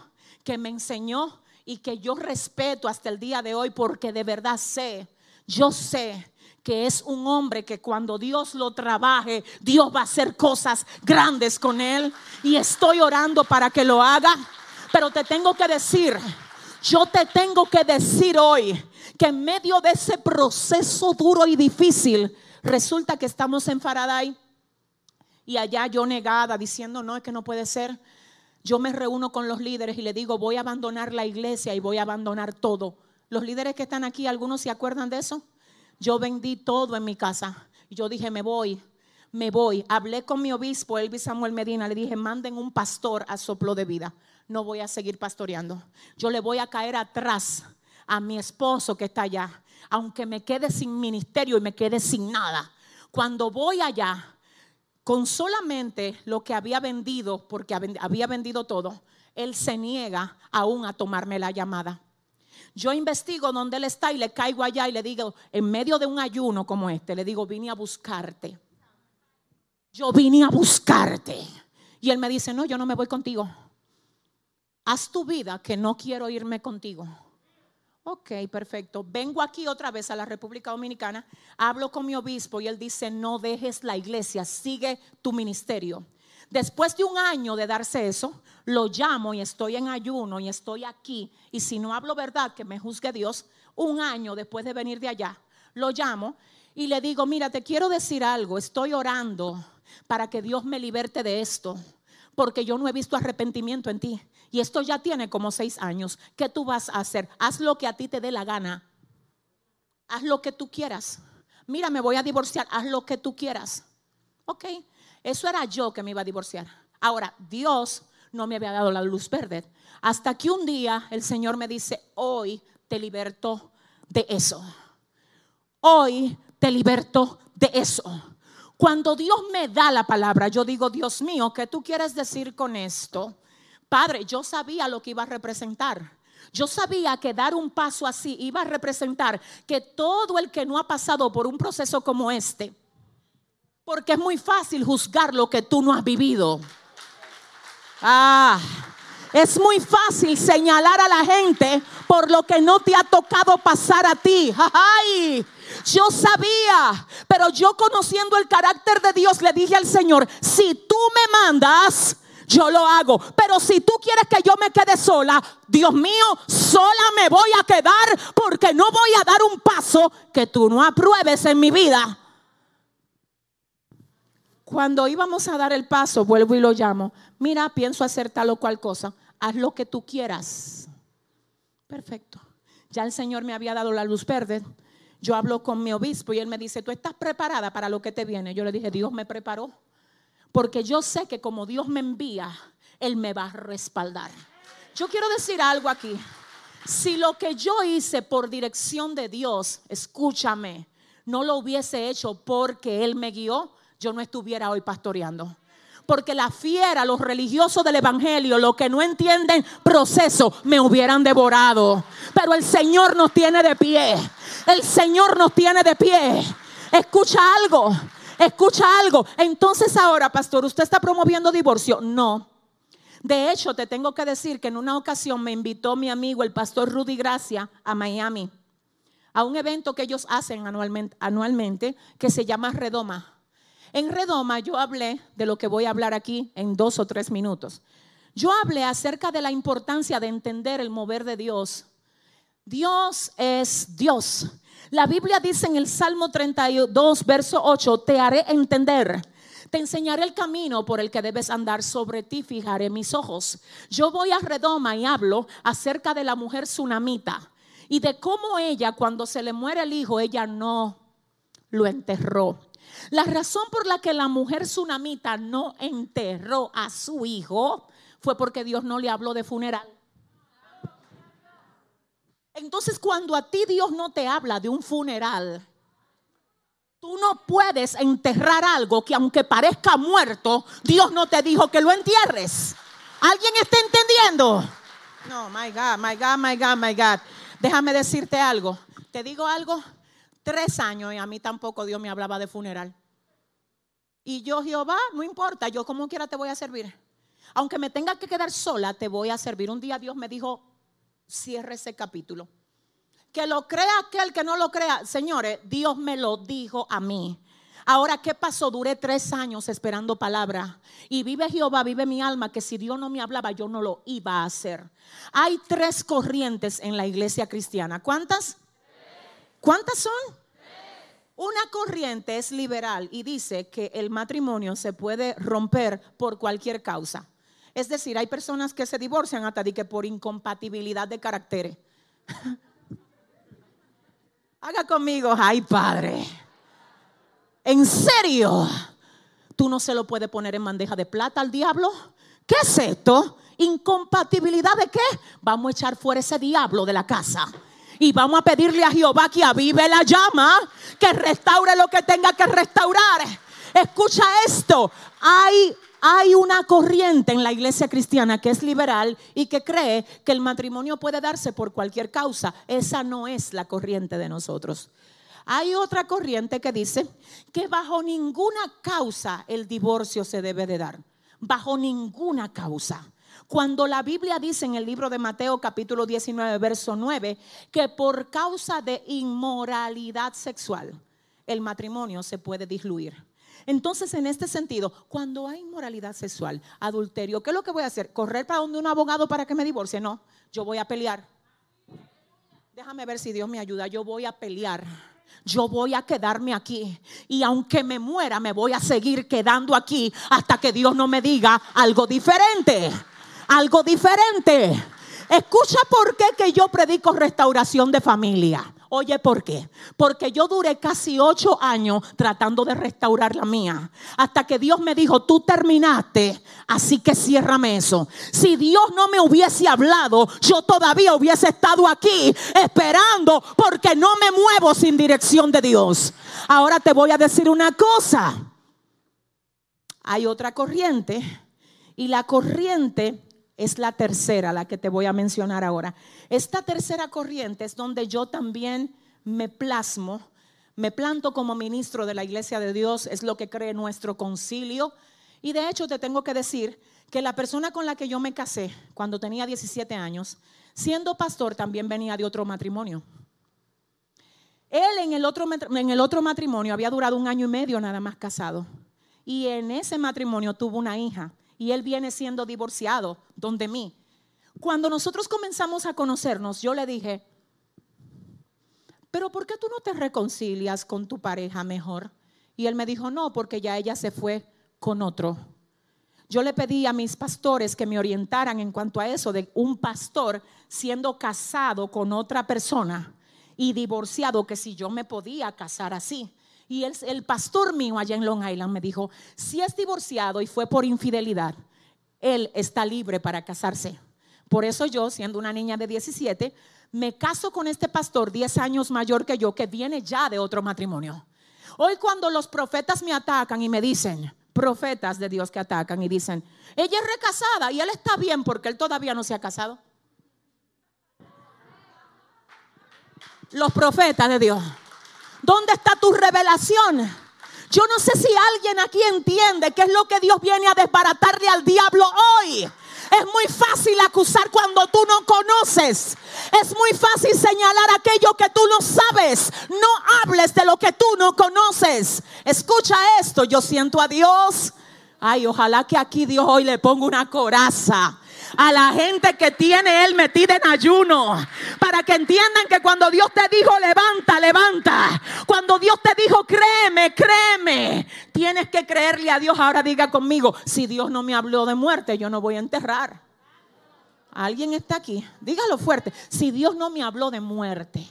Speaker 1: que me enseñó y que yo respeto hasta el día de hoy porque de verdad sé, yo sé que es un hombre que cuando Dios lo trabaje, Dios va a hacer cosas grandes con él. Y estoy orando para que lo haga. Pero te tengo que decir, yo te tengo que decir hoy que en medio de ese proceso duro y difícil, Resulta que estamos en Faraday y allá yo negada diciendo, no, es que no puede ser. Yo me reúno con los líderes y le digo, voy a abandonar la iglesia y voy a abandonar todo. Los líderes que están aquí, ¿algunos se acuerdan de eso? Yo vendí todo en mi casa. Y yo dije, me voy, me voy. Hablé con mi obispo, Elvis Samuel Medina, le dije, manden un pastor a soplo de vida. No voy a seguir pastoreando. Yo le voy a caer atrás a mi esposo que está allá aunque me quede sin ministerio y me quede sin nada. Cuando voy allá, con solamente lo que había vendido, porque había vendido todo, él se niega aún a tomarme la llamada. Yo investigo dónde él está y le caigo allá y le digo, en medio de un ayuno como este, le digo, vine a buscarte. Yo vine a buscarte. Y él me dice, no, yo no me voy contigo. Haz tu vida que no quiero irme contigo. Ok, perfecto. Vengo aquí otra vez a la República Dominicana, hablo con mi obispo y él dice, no dejes la iglesia, sigue tu ministerio. Después de un año de darse eso, lo llamo y estoy en ayuno y estoy aquí. Y si no hablo verdad, que me juzgue Dios, un año después de venir de allá, lo llamo y le digo, mira, te quiero decir algo, estoy orando para que Dios me liberte de esto, porque yo no he visto arrepentimiento en ti. Y esto ya tiene como seis años. ¿Qué tú vas a hacer? Haz lo que a ti te dé la gana. Haz lo que tú quieras. Mira, me voy a divorciar. Haz lo que tú quieras. Ok, eso era yo que me iba a divorciar. Ahora, Dios no me había dado la luz verde. Hasta que un día el Señor me dice, hoy te liberto de eso. Hoy te liberto de eso. Cuando Dios me da la palabra, yo digo, Dios mío, ¿qué tú quieres decir con esto? Padre, yo sabía lo que iba a representar. Yo sabía que dar un paso así iba a representar que todo el que no ha pasado por un proceso como este, porque es muy fácil juzgar lo que tú no has vivido. Ah, es muy fácil señalar a la gente por lo que no te ha tocado pasar a ti. Ay, yo sabía, pero yo conociendo el carácter de Dios le dije al Señor, si tú me mandas, yo lo hago. Pero si tú quieres que yo me quede sola, Dios mío, sola me voy a quedar porque no voy a dar un paso que tú no apruebes en mi vida. Cuando íbamos a dar el paso, vuelvo y lo llamo. Mira, pienso hacer tal o cual cosa. Haz lo que tú quieras. Perfecto. Ya el Señor me había dado la luz verde. yo hablo con mi obispo y él me dice, ¿tú estás preparada para lo que te viene? Yo le dije, Dios me preparó. Porque yo sé que como Dios me envía, Él me va a respaldar. Yo quiero decir algo aquí. Si lo que yo hice por dirección de Dios, escúchame, no lo hubiese hecho porque Él me guió, yo no estuviera hoy pastoreando. Porque la fiera, los religiosos del Evangelio, los que no entienden proceso, me hubieran devorado. Pero el Señor nos tiene de pie. El Señor nos tiene de pie. Escucha algo. Escucha algo. Entonces ahora, pastor, ¿usted está promoviendo divorcio? No. De hecho, te tengo que decir que en una ocasión me invitó mi amigo, el pastor Rudy Gracia, a Miami, a un evento que ellos hacen anualmente, que se llama Redoma. En Redoma yo hablé de lo que voy a hablar aquí en dos o tres minutos. Yo hablé acerca de la importancia de entender el mover de Dios. Dios es Dios. La Biblia dice en el Salmo 32, verso 8, te haré entender. Te enseñaré el camino por el que debes andar, sobre ti fijaré mis ojos. Yo voy a Redoma y hablo acerca de la mujer tsunamita y de cómo ella, cuando se le muere el hijo, ella no lo enterró. La razón por la que la mujer tsunamita no enterró a su hijo fue porque Dios no le habló de funeral. Entonces cuando a ti Dios no te habla de un funeral, tú no puedes enterrar algo que aunque parezca muerto, Dios no te dijo que lo entierres. ¿Alguien está entendiendo? No, my God, my God, my God, my God. Déjame decirte algo. ¿Te digo algo? Tres años y a mí tampoco Dios me hablaba de funeral. Y yo, Jehová, no importa, yo como quiera te voy a servir. Aunque me tenga que quedar sola, te voy a servir. Un día Dios me dijo, cierre ese capítulo. Que lo crea aquel que no lo crea. Señores, Dios me lo dijo a mí. Ahora, ¿qué pasó? Duré tres años esperando palabra. Y vive Jehová, vive mi alma, que si Dios no me hablaba, yo no lo iba a hacer. Hay tres corrientes en la iglesia cristiana. ¿Cuántas? ¿Cuántas son? Una corriente es liberal y dice que el matrimonio se puede romper por cualquier causa. Es decir, hay personas que se divorcian hasta de que por incompatibilidad de caracteres. Haga conmigo, ay padre. ¿En serio? ¿Tú no se lo puedes poner en bandeja de plata al diablo? ¿Qué es esto? ¿Incompatibilidad de qué? Vamos a echar fuera ese diablo de la casa y vamos a pedirle a Jehová que avive la llama, que restaure lo que tenga que restaurar. Escucha esto, hay hay una corriente en la iglesia cristiana que es liberal y que cree que el matrimonio puede darse por cualquier causa. Esa no es la corriente de nosotros. Hay otra corriente que dice que bajo ninguna causa el divorcio se debe de dar. Bajo ninguna causa. Cuando la Biblia dice en el libro de Mateo capítulo 19, verso 9, que por causa de inmoralidad sexual el matrimonio se puede diluir. Entonces, en este sentido, cuando hay inmoralidad sexual, adulterio, ¿qué es lo que voy a hacer? ¿Correr para donde un abogado para que me divorcie? No, yo voy a pelear. Déjame ver si Dios me ayuda. Yo voy a pelear. Yo voy a quedarme aquí. Y aunque me muera, me voy a seguir quedando aquí hasta que Dios no me diga algo diferente algo diferente. Escucha por qué que yo predico restauración de familia. Oye, ¿por qué? Porque yo duré casi ocho años tratando de restaurar la mía. Hasta que Dios me dijo, tú terminaste, así que ciérrame eso. Si Dios no me hubiese hablado, yo todavía hubiese estado aquí esperando porque no me muevo sin dirección de Dios. Ahora te voy a decir una cosa. Hay otra corriente y la corriente es la tercera, la que te voy a mencionar ahora. Esta tercera corriente es donde yo también me plasmo, me planto como ministro de la Iglesia de Dios, es lo que cree nuestro concilio. Y de hecho te tengo que decir que la persona con la que yo me casé cuando tenía 17 años, siendo pastor, también venía de otro matrimonio. Él en el otro, en el otro matrimonio había durado un año y medio nada más casado. Y en ese matrimonio tuvo una hija y él viene siendo divorciado donde mí. Cuando nosotros comenzamos a conocernos, yo le dije, pero ¿por qué tú no te reconcilias con tu pareja mejor? Y él me dijo, no, porque ya ella se fue con otro. Yo le pedí a mis pastores que me orientaran en cuanto a eso de un pastor siendo casado con otra persona y divorciado que si yo me podía casar así. Y el, el pastor mío allá en Long Island me dijo, si es divorciado y fue por infidelidad, él está libre para casarse. Por eso yo, siendo una niña de 17, me caso con este pastor 10 años mayor que yo, que viene ya de otro matrimonio. Hoy cuando los profetas me atacan y me dicen, profetas de Dios que atacan y dicen, ella es recasada y él está bien porque él todavía no se ha casado. Los profetas de Dios. ¿Dónde está tu revelación? Yo no sé si alguien aquí entiende qué es lo que Dios viene a desbaratarle al diablo hoy. Es muy fácil acusar cuando tú no conoces. Es muy fácil señalar aquello que tú no sabes. No hables de lo que tú no conoces. Escucha esto, yo siento a Dios. Ay, ojalá que aquí Dios hoy le ponga una coraza a la gente que tiene Él metida en ayuno. Para que entiendan que cuando Dios te dijo levanta, levanta. Cuando Dios te dijo créeme, créeme. Tienes que creerle a Dios. Ahora diga conmigo, si Dios no me habló de muerte, yo no voy a enterrar. ¿Alguien está aquí? Dígalo fuerte. Si Dios no me habló de muerte,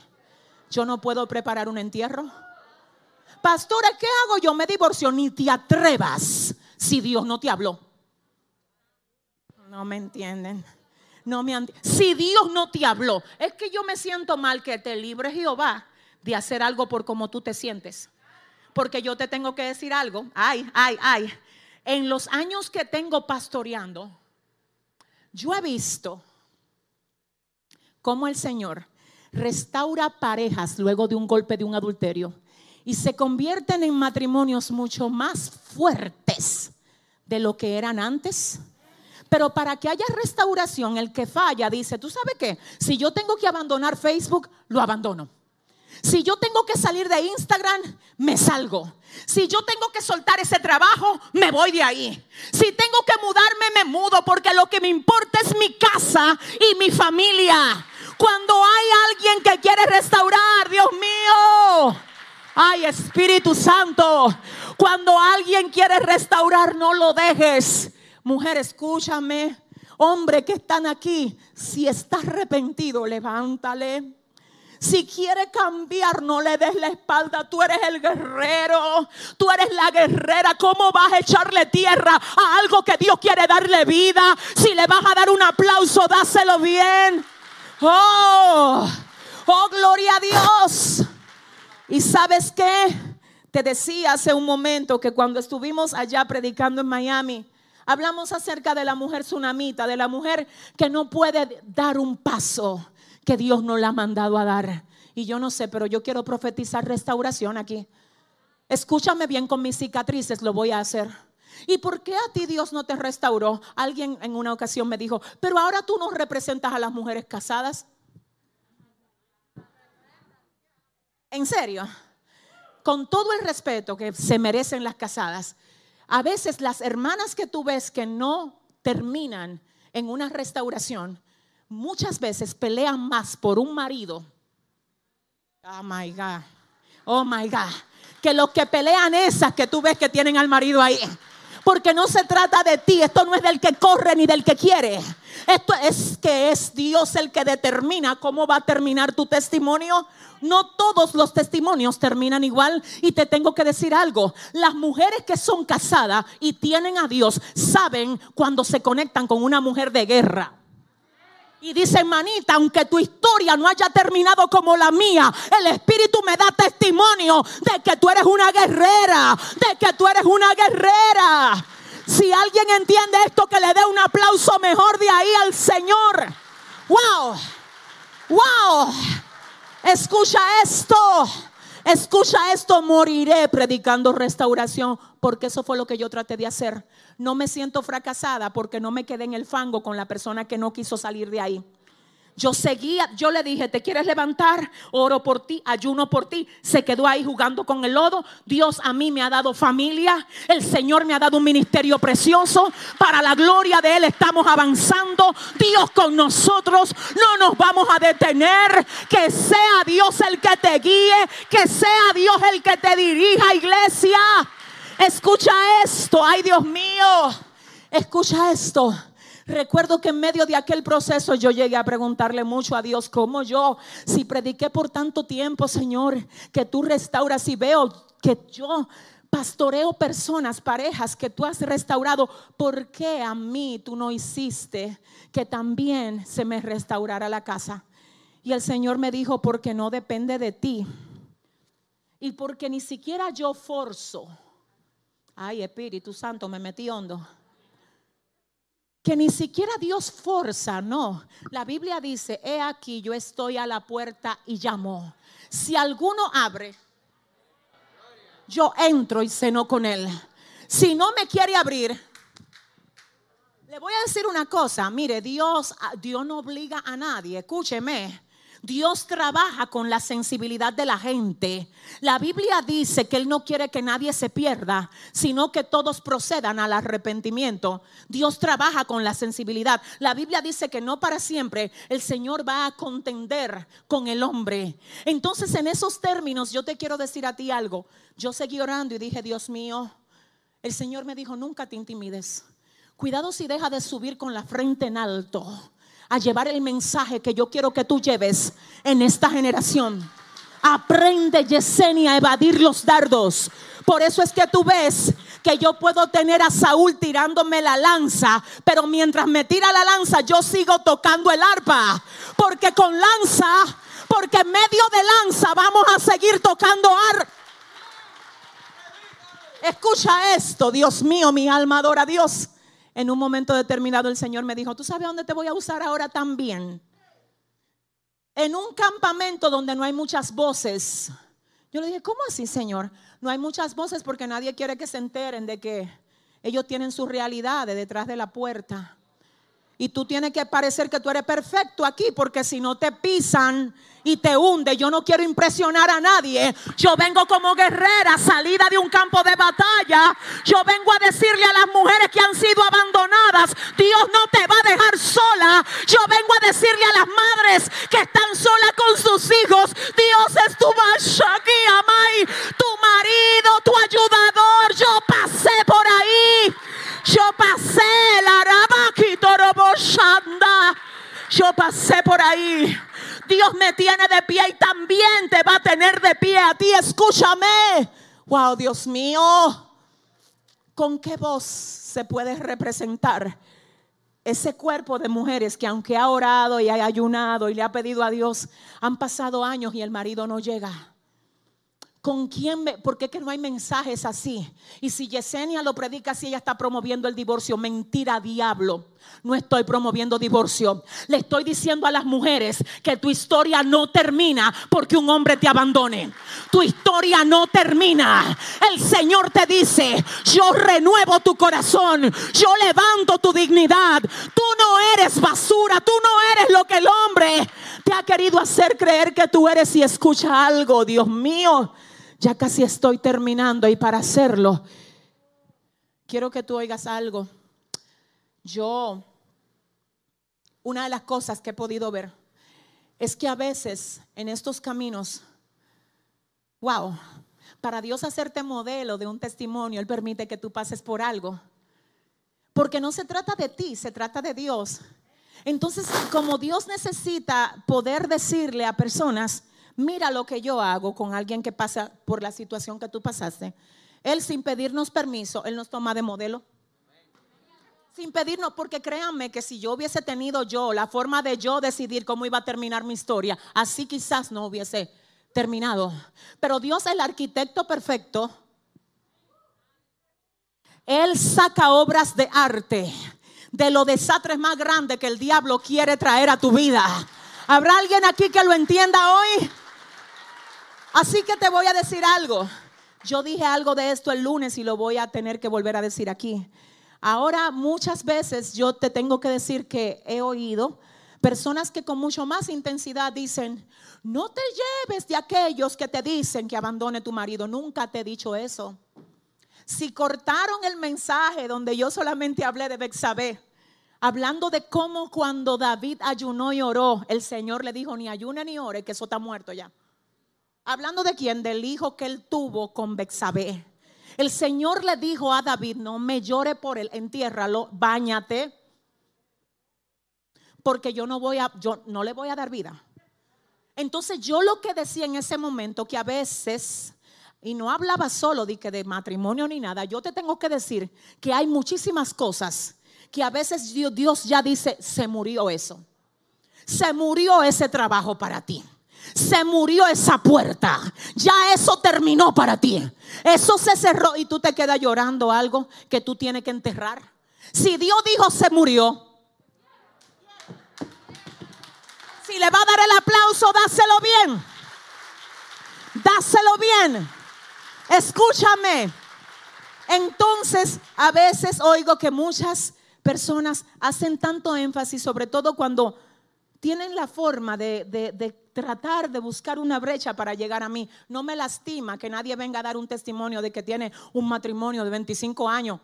Speaker 1: yo no puedo preparar un entierro. Pastora, ¿qué hago yo? Me divorcio. Ni te atrevas si Dios no te habló. No me entienden. No me si Dios no te habló, es que yo me siento mal que te libre Jehová de hacer algo por como tú te sientes. Porque yo te tengo que decir algo. Ay, ay, ay. En los años que tengo pastoreando, yo he visto cómo el Señor restaura parejas luego de un golpe de un adulterio y se convierten en matrimonios mucho más fuertes de lo que eran antes pero para que haya restauración, el que falla dice, ¿tú sabes qué? Si yo tengo que abandonar Facebook, lo abandono. Si yo tengo que salir de Instagram, me salgo. Si yo tengo que soltar ese trabajo, me voy de ahí. Si tengo que mudarme, me mudo porque lo que me importa es mi casa y mi familia. Cuando hay alguien que quiere restaurar, Dios mío. Ay, Espíritu Santo. Cuando alguien quiere restaurar, no lo dejes. Mujer, escúchame. Hombre que están aquí, si estás arrepentido, levántale. Si quiere cambiar, no le des la espalda. Tú eres el guerrero. Tú eres la guerrera. ¿Cómo vas a echarle tierra a algo que Dios quiere darle vida? Si le vas a dar un aplauso, dáselo bien. Oh, oh, gloria a Dios. ¿Y sabes qué? Te decía hace un momento que cuando estuvimos allá predicando en Miami, Hablamos acerca de la mujer tsunamita, de la mujer que no puede dar un paso que Dios no la ha mandado a dar. Y yo no sé, pero yo quiero profetizar restauración aquí. Escúchame bien con mis cicatrices, lo voy a hacer. ¿Y por qué a ti Dios no te restauró? Alguien en una ocasión me dijo, pero ahora tú no representas a las mujeres casadas. ¿En serio? Con todo el respeto que se merecen las casadas, a veces las hermanas que tú ves que no terminan en una restauración, muchas veces pelean más por un marido. Oh my God. Oh my God. Que los que pelean esas que tú ves que tienen al marido ahí. Porque no se trata de ti, esto no es del que corre ni del que quiere. Esto es que es Dios el que determina cómo va a terminar tu testimonio. No todos los testimonios terminan igual y te tengo que decir algo. Las mujeres que son casadas y tienen a Dios saben cuando se conectan con una mujer de guerra. Y dice, manita, aunque tu historia no haya terminado como la mía, el Espíritu me da testimonio de que tú eres una guerrera, de que tú eres una guerrera. Si alguien entiende esto, que le dé un aplauso mejor de ahí al Señor. Wow, wow. Escucha esto. Escucha esto, moriré predicando restauración, porque eso fue lo que yo traté de hacer. No me siento fracasada porque no me quedé en el fango con la persona que no quiso salir de ahí. Yo seguía, yo le dije, ¿te quieres levantar? Oro por ti, ayuno por ti. Se quedó ahí jugando con el lodo. Dios a mí me ha dado familia. El Señor me ha dado un ministerio precioso. Para la gloria de Él estamos avanzando. Dios con nosotros. No nos vamos a detener. Que sea Dios el que te guíe. Que sea Dios el que te dirija, iglesia. Escucha esto, ay Dios mío, escucha esto. Recuerdo que en medio de aquel proceso yo llegué a preguntarle mucho a Dios, ¿cómo yo, si prediqué por tanto tiempo, Señor, que tú restauras y veo que yo pastoreo personas, parejas que tú has restaurado, ¿por qué a mí tú no hiciste que también se me restaurara la casa? Y el Señor me dijo, porque no depende de ti. Y porque ni siquiera yo forzo. Ay, Espíritu Santo, me metí hondo que ni siquiera Dios forza, no. La Biblia dice, he aquí, yo estoy a la puerta y llamo. Si alguno abre, yo entro y ceno con él. Si no me quiere abrir, le voy a decir una cosa, mire, Dios, Dios no obliga a nadie, escúcheme. Dios trabaja con la sensibilidad de la gente. La Biblia dice que Él no quiere que nadie se pierda, sino que todos procedan al arrepentimiento. Dios trabaja con la sensibilidad. La Biblia dice que no para siempre el Señor va a contender con el hombre. Entonces en esos términos yo te quiero decir a ti algo. Yo seguí orando y dije, Dios mío, el Señor me dijo, nunca te intimides. Cuidado si deja de subir con la frente en alto a llevar el mensaje que yo quiero que tú lleves en esta generación. Aprende, Yesenia, a evadir los dardos. Por eso es que tú ves que yo puedo tener a Saúl tirándome la lanza, pero mientras me tira la lanza yo sigo tocando el arpa, porque con lanza, porque en medio de lanza vamos a seguir tocando arpa. Escucha esto, Dios mío, mi alma adora a Dios en un momento determinado el Señor me dijo, ¿tú sabes dónde te voy a usar ahora también? En un campamento donde no hay muchas voces. Yo le dije, ¿cómo así, Señor? No hay muchas voces porque nadie quiere que se enteren de que ellos tienen su realidad detrás de la puerta. Y tú tienes que parecer que tú eres perfecto aquí, porque si no te pisan y te hunde, yo no quiero impresionar a nadie. Yo vengo como guerrera, salida de un campo de batalla. Yo vengo a decirle a las mujeres que han sido abandonadas, Dios no te va a dejar sola. Yo vengo a decirle a las madres que están solas con sus hijos, Dios es tu aquí, amai, tu marido, tu ayudador. Yo pasé por ahí. Yo pasé la Yo pasé por ahí. Dios me tiene de pie y también te va a tener de pie a ti. Escúchame. Wow, Dios mío. ¿Con qué voz se puede representar ese cuerpo de mujeres que aunque ha orado y ha ayunado y le ha pedido a Dios, han pasado años y el marido no llega? ¿Con quién? Me, ¿Por qué no hay mensajes así? Y si Yesenia lo predica así, ella está promoviendo el divorcio. Mentira, diablo. No estoy promoviendo divorcio. Le estoy diciendo a las mujeres que tu historia no termina porque un hombre te abandone. Tu historia no termina. El Señor te dice, yo renuevo tu corazón. Yo levanto tu dignidad. Tú no eres basura. Tú no eres lo que el hombre te ha querido hacer creer que tú eres. Y escucha algo, Dios mío. Ya casi estoy terminando y para hacerlo, quiero que tú oigas algo. Yo, una de las cosas que he podido ver es que a veces en estos caminos, wow, para Dios hacerte modelo de un testimonio, Él permite que tú pases por algo. Porque no se trata de ti, se trata de Dios. Entonces, como Dios necesita poder decirle a personas, mira lo que yo hago con alguien que pasa por la situación que tú pasaste. Él sin pedirnos permiso, Él nos toma de modelo. Sin pedirnos, porque créanme que si yo hubiese tenido yo la forma de yo decidir cómo iba a terminar mi historia, así quizás no hubiese terminado. Pero Dios, el arquitecto perfecto, Él saca obras de arte de los desastres más grandes que el diablo quiere traer a tu vida. ¿Habrá alguien aquí que lo entienda hoy? Así que te voy a decir algo. Yo dije algo de esto el lunes y lo voy a tener que volver a decir aquí. Ahora muchas veces yo te tengo que decir que he oído personas que con mucho más intensidad dicen, no te lleves de aquellos que te dicen que abandone tu marido. Nunca te he dicho eso. Si cortaron el mensaje donde yo solamente hablé de Bexabé, hablando de cómo cuando David ayunó y oró, el Señor le dijo, ni ayune ni ore, que eso está muerto ya. Hablando de quién? Del hijo que él tuvo con Bexabé. El Señor le dijo a David, no me llore por él, entiérralo, bañate. porque yo no voy a, yo no le voy a dar vida. Entonces yo lo que decía en ese momento, que a veces, y no hablaba solo de que de matrimonio ni nada, yo te tengo que decir que hay muchísimas cosas que a veces Dios ya dice, se murió eso. Se murió ese trabajo para ti. Se murió esa puerta. Ya eso terminó para ti. Eso se cerró y tú te quedas llorando algo que tú tienes que enterrar. Si Dios dijo se murió, si le va a dar el aplauso, dáselo bien. Dáselo bien. Escúchame. Entonces, a veces oigo que muchas personas hacen tanto énfasis, sobre todo cuando tienen la forma de, tratar de buscar una brecha para llegar a mí. No me lastima que nadie venga a dar un testimonio de que tiene un matrimonio de 25 años.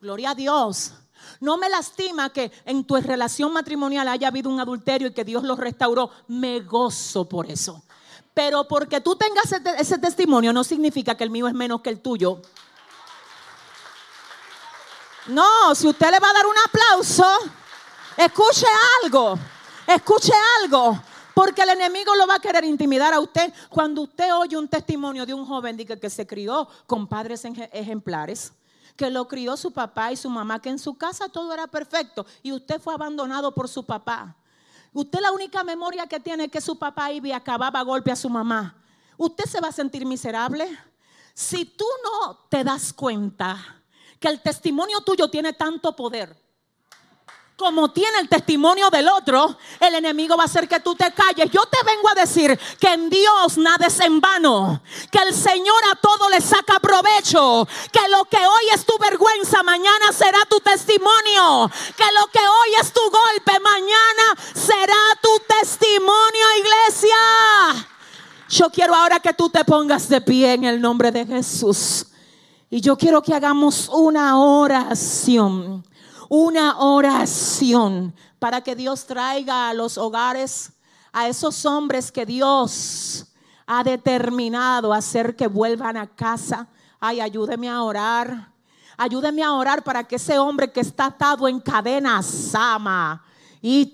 Speaker 1: Gloria a Dios. No me lastima que en tu relación matrimonial haya habido un adulterio y que Dios lo restauró. Me gozo por eso. Pero porque tú tengas ese testimonio no significa que el mío es menos que el tuyo. No, si usted le va a dar un aplauso, Escuche algo, escuche algo. Porque el enemigo lo va a querer intimidar a usted. Cuando usted oye un testimonio de un joven que se crió con padres ejemplares, que lo crió su papá y su mamá, que en su casa todo era perfecto y usted fue abandonado por su papá. Usted la única memoria que tiene es que su papá iba y acababa a golpe a su mamá. Usted se va a sentir miserable. Si tú no te das cuenta que el testimonio tuyo tiene tanto poder, como tiene el testimonio del otro, el enemigo va a hacer que tú te calles. Yo te vengo a decir que en Dios nada es en vano, que el Señor a todo le saca provecho, que lo que hoy es tu vergüenza, mañana será tu testimonio, que lo que hoy es tu golpe, mañana será tu testimonio, iglesia. Yo quiero ahora que tú te pongas de pie en el nombre de Jesús. Y yo quiero que hagamos una oración una oración para que Dios traiga a los hogares a esos hombres que Dios ha determinado hacer que vuelvan a casa. Ay, ayúdeme a orar. Ayúdeme a orar para que ese hombre que está atado en cadenas, Sama, y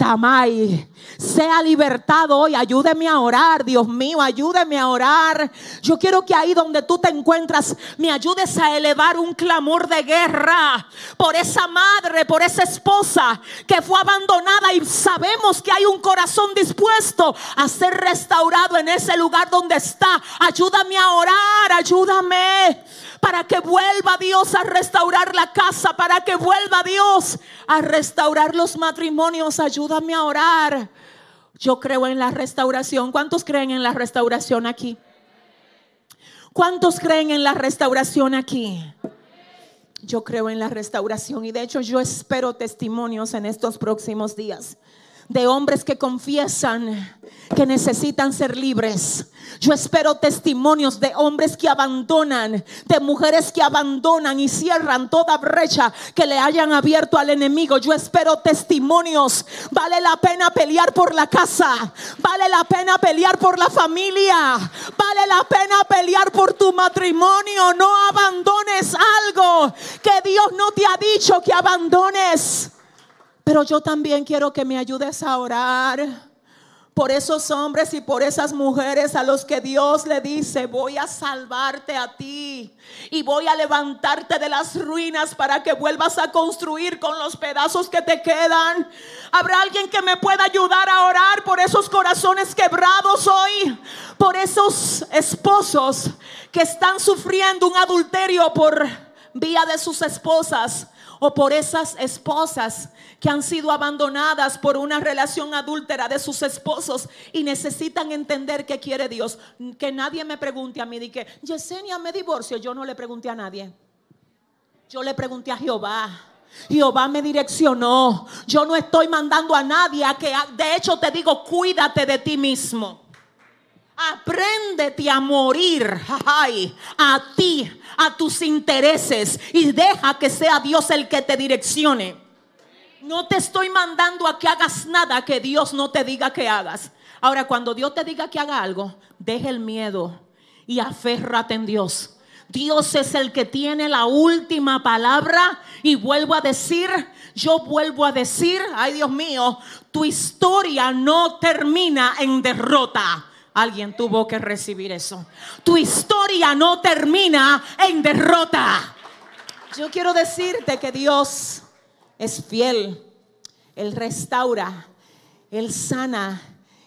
Speaker 1: sea libertado hoy. Ayúdeme a orar, Dios mío, ayúdeme a orar. Yo quiero que ahí donde tú te encuentras, me ayudes a elevar un clamor de guerra por esa madre, por esa esposa que fue abandonada y sabemos que hay un corazón dispuesto a ser restaurado en ese lugar donde está. Ayúdame a orar, ayúdame para que vuelva Dios a restaurar la casa, para que vuelva Dios a restaurar los matrimonios. Ayúdame a orar. Yo creo en la restauración. ¿Cuántos creen en la restauración aquí? ¿Cuántos creen en la restauración aquí? Yo creo en la restauración y de hecho yo espero testimonios en estos próximos días de hombres que confiesan que necesitan ser libres. Yo espero testimonios de hombres que abandonan, de mujeres que abandonan y cierran toda brecha que le hayan abierto al enemigo. Yo espero testimonios. Vale la pena pelear por la casa. Vale la pena pelear por la familia. Vale la pena pelear por tu matrimonio. No abandones algo que Dios no te ha dicho que abandones. Pero yo también quiero que me ayudes a orar por esos hombres y por esas mujeres a los que Dios le dice, voy a salvarte a ti y voy a levantarte de las ruinas para que vuelvas a construir con los pedazos que te quedan. ¿Habrá alguien que me pueda ayudar a orar por esos corazones quebrados hoy? Por esos esposos que están sufriendo un adulterio por vía de sus esposas o por esas esposas que han sido abandonadas por una relación adúltera de sus esposos y necesitan entender qué quiere Dios. Que nadie me pregunte a mí de que Yesenia me divorcio. Yo no le pregunté a nadie. Yo le pregunté a Jehová. Jehová me direccionó. Yo no estoy mandando a nadie a que, de hecho te digo, cuídate de ti mismo. Apréndete a morir a ti, a tus intereses y deja que sea Dios el que te direccione. No te estoy mandando a que hagas nada que Dios no te diga que hagas. Ahora, cuando Dios te diga que haga algo, deja el miedo y aférrate en Dios. Dios es el que tiene la última palabra y vuelvo a decir, yo vuelvo a decir, ay Dios mío, tu historia no termina en derrota. Alguien tuvo que recibir eso. Tu historia no termina en derrota. Yo quiero decirte que Dios es fiel. Él restaura, Él sana.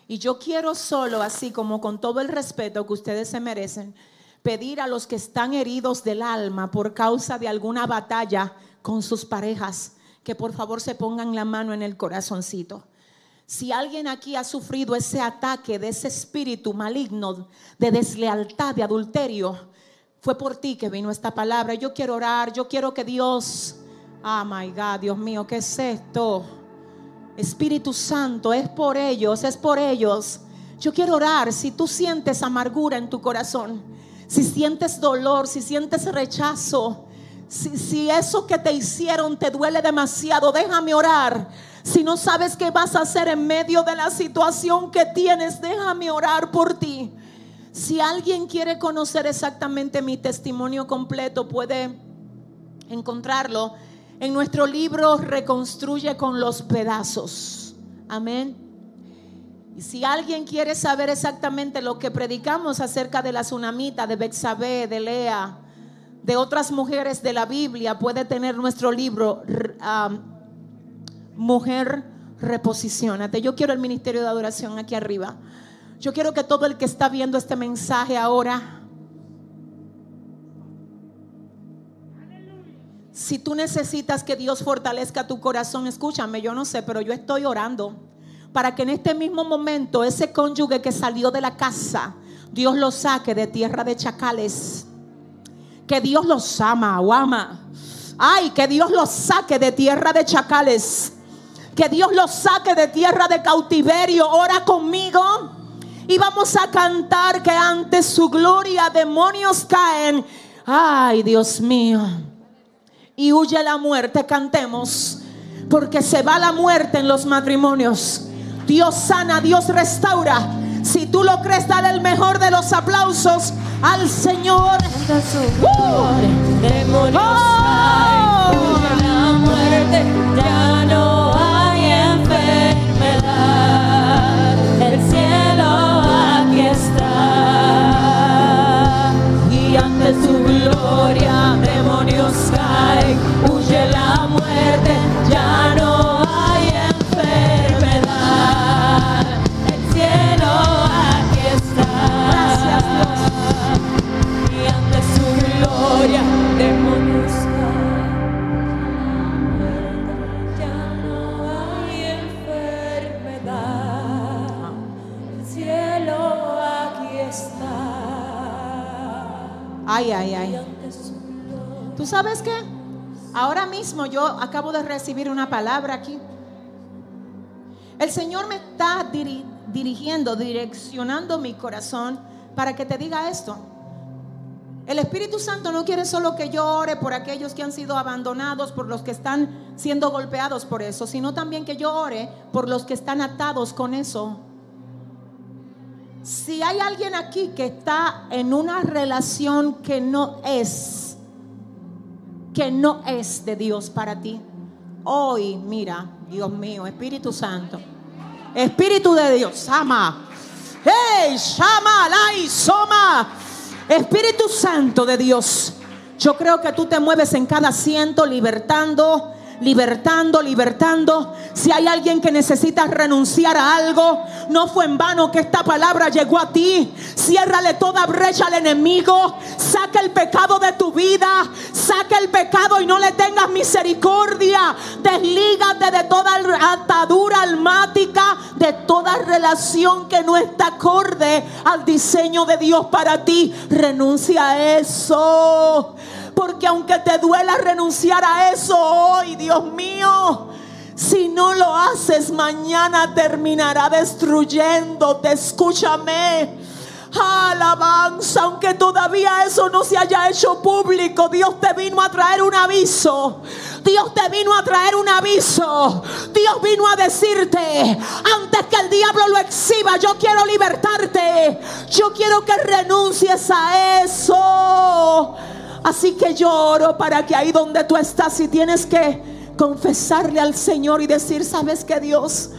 Speaker 1: Y yo quiero solo, así como con todo el respeto que ustedes se merecen, pedir a los que están heridos del alma por causa de alguna batalla con sus parejas, que por favor se pongan la mano en el corazoncito. Si alguien aquí ha sufrido ese ataque de ese espíritu maligno, de deslealtad, de adulterio, fue por ti que vino esta palabra. Yo quiero orar, yo quiero que Dios, oh my God, Dios mío, ¿qué es esto? Espíritu Santo, es por ellos, es por ellos. Yo quiero orar si tú sientes amargura en tu corazón si sientes dolor, si sientes rechazo, si, eso que te hicieron te duele demasiado, déjame orar. Si no sabes qué vas a hacer en medio de la situación que tienes, déjame orar por ti. Si alguien quiere conocer exactamente mi testimonio completo, puede encontrarlo en nuestro libro Reconstruye con los pedazos. Amén. Y si alguien quiere saber exactamente lo que predicamos acerca de la tsunamita, de Bexabé, de Lea, de otras mujeres de la Biblia, puede tener nuestro libro Mujer Reposicionate. Yo quiero el ministerio de adoración aquí arriba. Yo quiero que todo el que está viendo este mensaje ahora, si tú necesitas que Dios fortalezca tu corazón, escúchame, yo no sé, pero yo estoy orando para que en este mismo momento ese cónyuge que salió de la casa, Dios lo saque de tierra de chacales. Que Dios los ama o ama. Ay, que Dios los saque de tierra de chacales. Que Dios los saque de tierra de cautiverio. Ora conmigo. Y vamos a cantar que ante su gloria demonios caen. Ay, Dios mío. Y huye la muerte. Cantemos. Porque se va la muerte en los matrimonios. Dios sana, Dios restaura. Si tú lo crees, dale el mejor de los aplausos al Señor.
Speaker 2: Demonios oh. la muerte,
Speaker 1: Ay, ay, ay. ¿Tú sabes qué? Ahora mismo yo acabo de recibir una palabra aquí. El Señor me está dirigiendo, direccionando mi corazón para que te diga esto. El Espíritu Santo no quiere solo que yo ore por aquellos que han sido abandonados, por los que están siendo golpeados por eso, sino también que yo ore por los que están atados con eso. Si hay alguien aquí que está en una relación que no es, que no es de Dios para ti, hoy mira, Dios mío, Espíritu Santo, Espíritu de Dios, ama. Hey, Shama, Lai, Soma. Espíritu Santo de Dios, yo creo que tú te mueves en cada asiento libertando libertando, libertando. Si hay alguien que necesita renunciar a algo, no fue en vano que esta palabra llegó a ti. Ciérrale toda brecha al enemigo. Saca el pecado de tu vida. Saca el pecado y no le tengas misericordia. Deslígate de toda atadura almática, de toda relación que no está acorde al diseño de Dios para ti. Renuncia a eso. Porque aunque te duela renunciar a eso hoy, Dios mío, si no lo haces mañana terminará destruyéndote. Escúchame. Alabanza, aunque todavía eso no se haya hecho público, Dios te vino a traer un aviso. Dios te vino a traer un aviso. Dios vino a decirte, antes que el diablo lo exhiba, yo quiero libertarte. Yo quiero que renuncies a eso. Así que yo oro para que ahí donde tú estás, si tienes que confesarle al Señor y decir, sabes que Dios,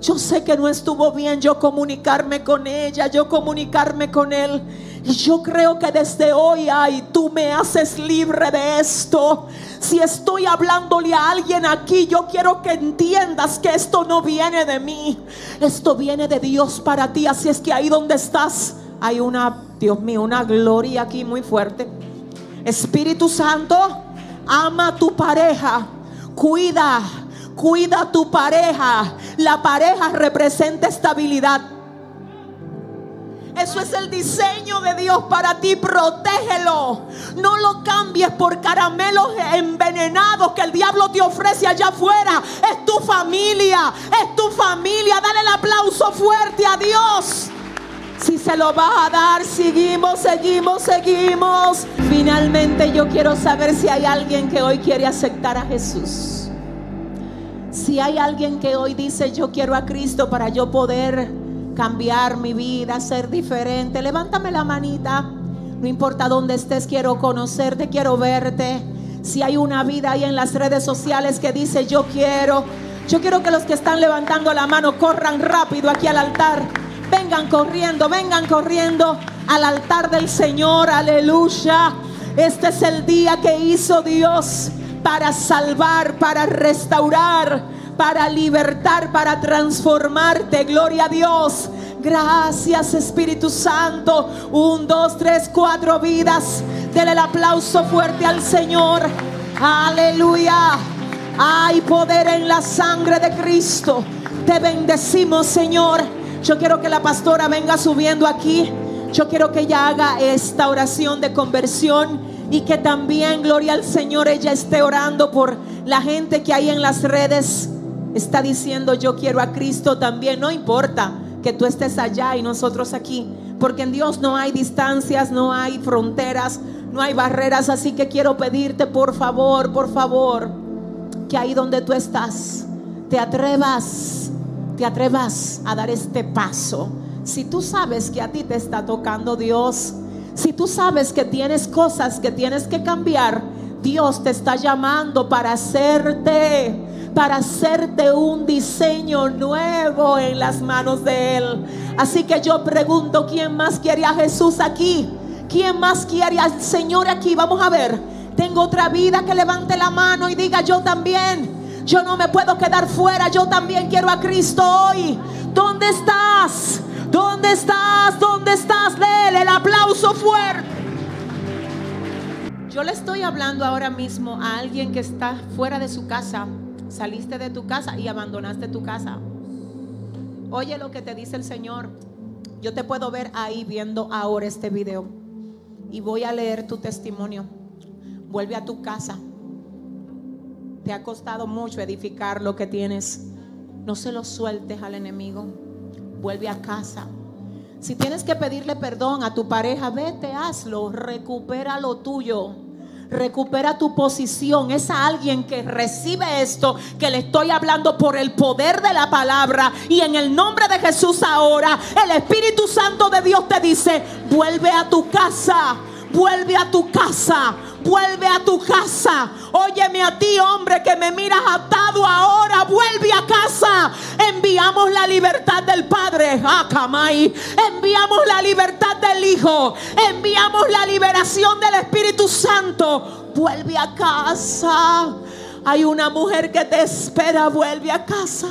Speaker 1: yo sé que no estuvo bien yo comunicarme con ella, yo comunicarme con él. Y yo creo que desde hoy, ay, tú me haces libre de esto. Si estoy hablándole a alguien aquí, yo quiero que entiendas que esto no viene de mí. Esto viene de Dios para ti. Así es que ahí donde estás, hay una, Dios mío, una gloria aquí muy fuerte. Espíritu Santo, ama a tu pareja. Cuida, cuida a tu pareja. La pareja representa estabilidad. Eso es el diseño de Dios para ti. Protégelo. No lo cambies por caramelos envenenados que el diablo te ofrece allá afuera. Es tu familia. Es tu familia. Dale el aplauso se lo vas a dar, seguimos, seguimos, seguimos. Finalmente yo quiero saber si hay alguien que hoy quiere aceptar a Jesús. Si hay alguien que hoy dice yo quiero a Cristo para yo poder cambiar mi vida, ser diferente, levántame la manita. No importa dónde estés, quiero conocerte, quiero verte. Si hay una vida ahí en las redes sociales que dice yo quiero, yo quiero que los que están levantando la mano corran rápido aquí al altar. Vengan corriendo, vengan corriendo al altar del Señor, aleluya. Este es el día que hizo Dios para salvar, para restaurar, para libertar, para transformarte. Gloria a Dios. Gracias Espíritu Santo. Un, dos, tres, cuatro vidas. Denle el aplauso fuerte al Señor. Aleluya. Hay poder en la sangre de Cristo. Te bendecimos Señor. Yo quiero que la pastora venga subiendo aquí. Yo quiero que ella haga esta oración de conversión y que también, gloria al Señor, ella esté orando por la gente que hay en las redes. Está diciendo, yo quiero a Cristo también. No importa que tú estés allá y nosotros aquí. Porque en Dios no hay distancias, no hay fronteras, no hay barreras. Así que quiero pedirte, por favor, por favor, que ahí donde tú estás, te atrevas, te atrevas a dar este paso. Si tú sabes que a ti te está tocando Dios, si tú sabes que tienes cosas que tienes que cambiar, Dios te está llamando para hacerte para hacerte un diseño nuevo en las manos de Él. Así que yo pregunto, ¿quién más quiere a Jesús aquí? ¿Quién más quiere al Señor aquí? Vamos a ver. Tengo otra vida que levante la mano y diga yo también. Yo no me puedo quedar fuera. Yo también quiero a Cristo hoy. ¿Dónde estás? ¿Dónde estás? ¿Dónde estás? Dele el aplauso fuerte. Yo le estoy hablando ahora mismo a alguien que está fuera de su casa Saliste de tu casa y abandonaste tu casa. Oye lo que te dice el Señor. Yo te puedo ver ahí viendo ahora este video. Y voy a leer tu testimonio. Vuelve a tu casa. Te ha costado mucho edificar lo que tienes. No se lo sueltes al enemigo. Vuelve a casa. Si tienes que pedirle perdón a tu pareja, vete, hazlo. Recupera lo tuyo recupera tu posición. Es a alguien que recibe esto que le estoy hablando por el poder de la palabra. Y en el nombre de Jesús ahora, el Espíritu Santo de Dios te dice, vuelve a tu casa, vuelve a tu casa vuelve a tu casa. Óyeme a ti, hombre, que me miras atado ahora, vuelve a casa. Enviamos la libertad del Padre, Akamai. Enviamos la libertad del Hijo. Enviamos la liberación del Espíritu Santo. Vuelve a casa. Hay una mujer que te espera, vuelve a casa.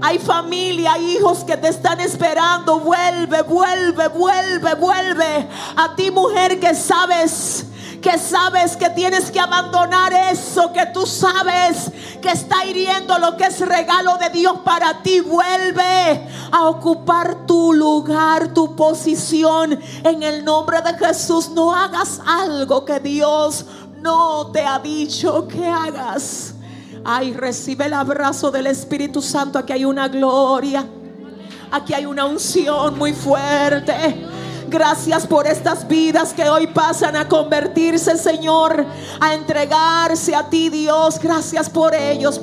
Speaker 1: Hay familia, hay hijos que te están esperando. Vuelve, vuelve, vuelve, vuelve. A ti mujer que sabes que sabes que tienes que abandonar eso que tú sabes que está hiriendo lo que es regalo de Dios para ti. Vuelve a ocupar tu lugar, tu posición en el nombre de Jesús. No hagas algo que Dios no te ha dicho que hagas. Ay, recibe el abrazo del Espíritu Santo. Aquí hay una gloria. Aquí hay una unción muy fuerte. Gracias por estas vidas que hoy pasan a convertirse, Señor, a entregarse a ti, Dios. Gracias por ellos.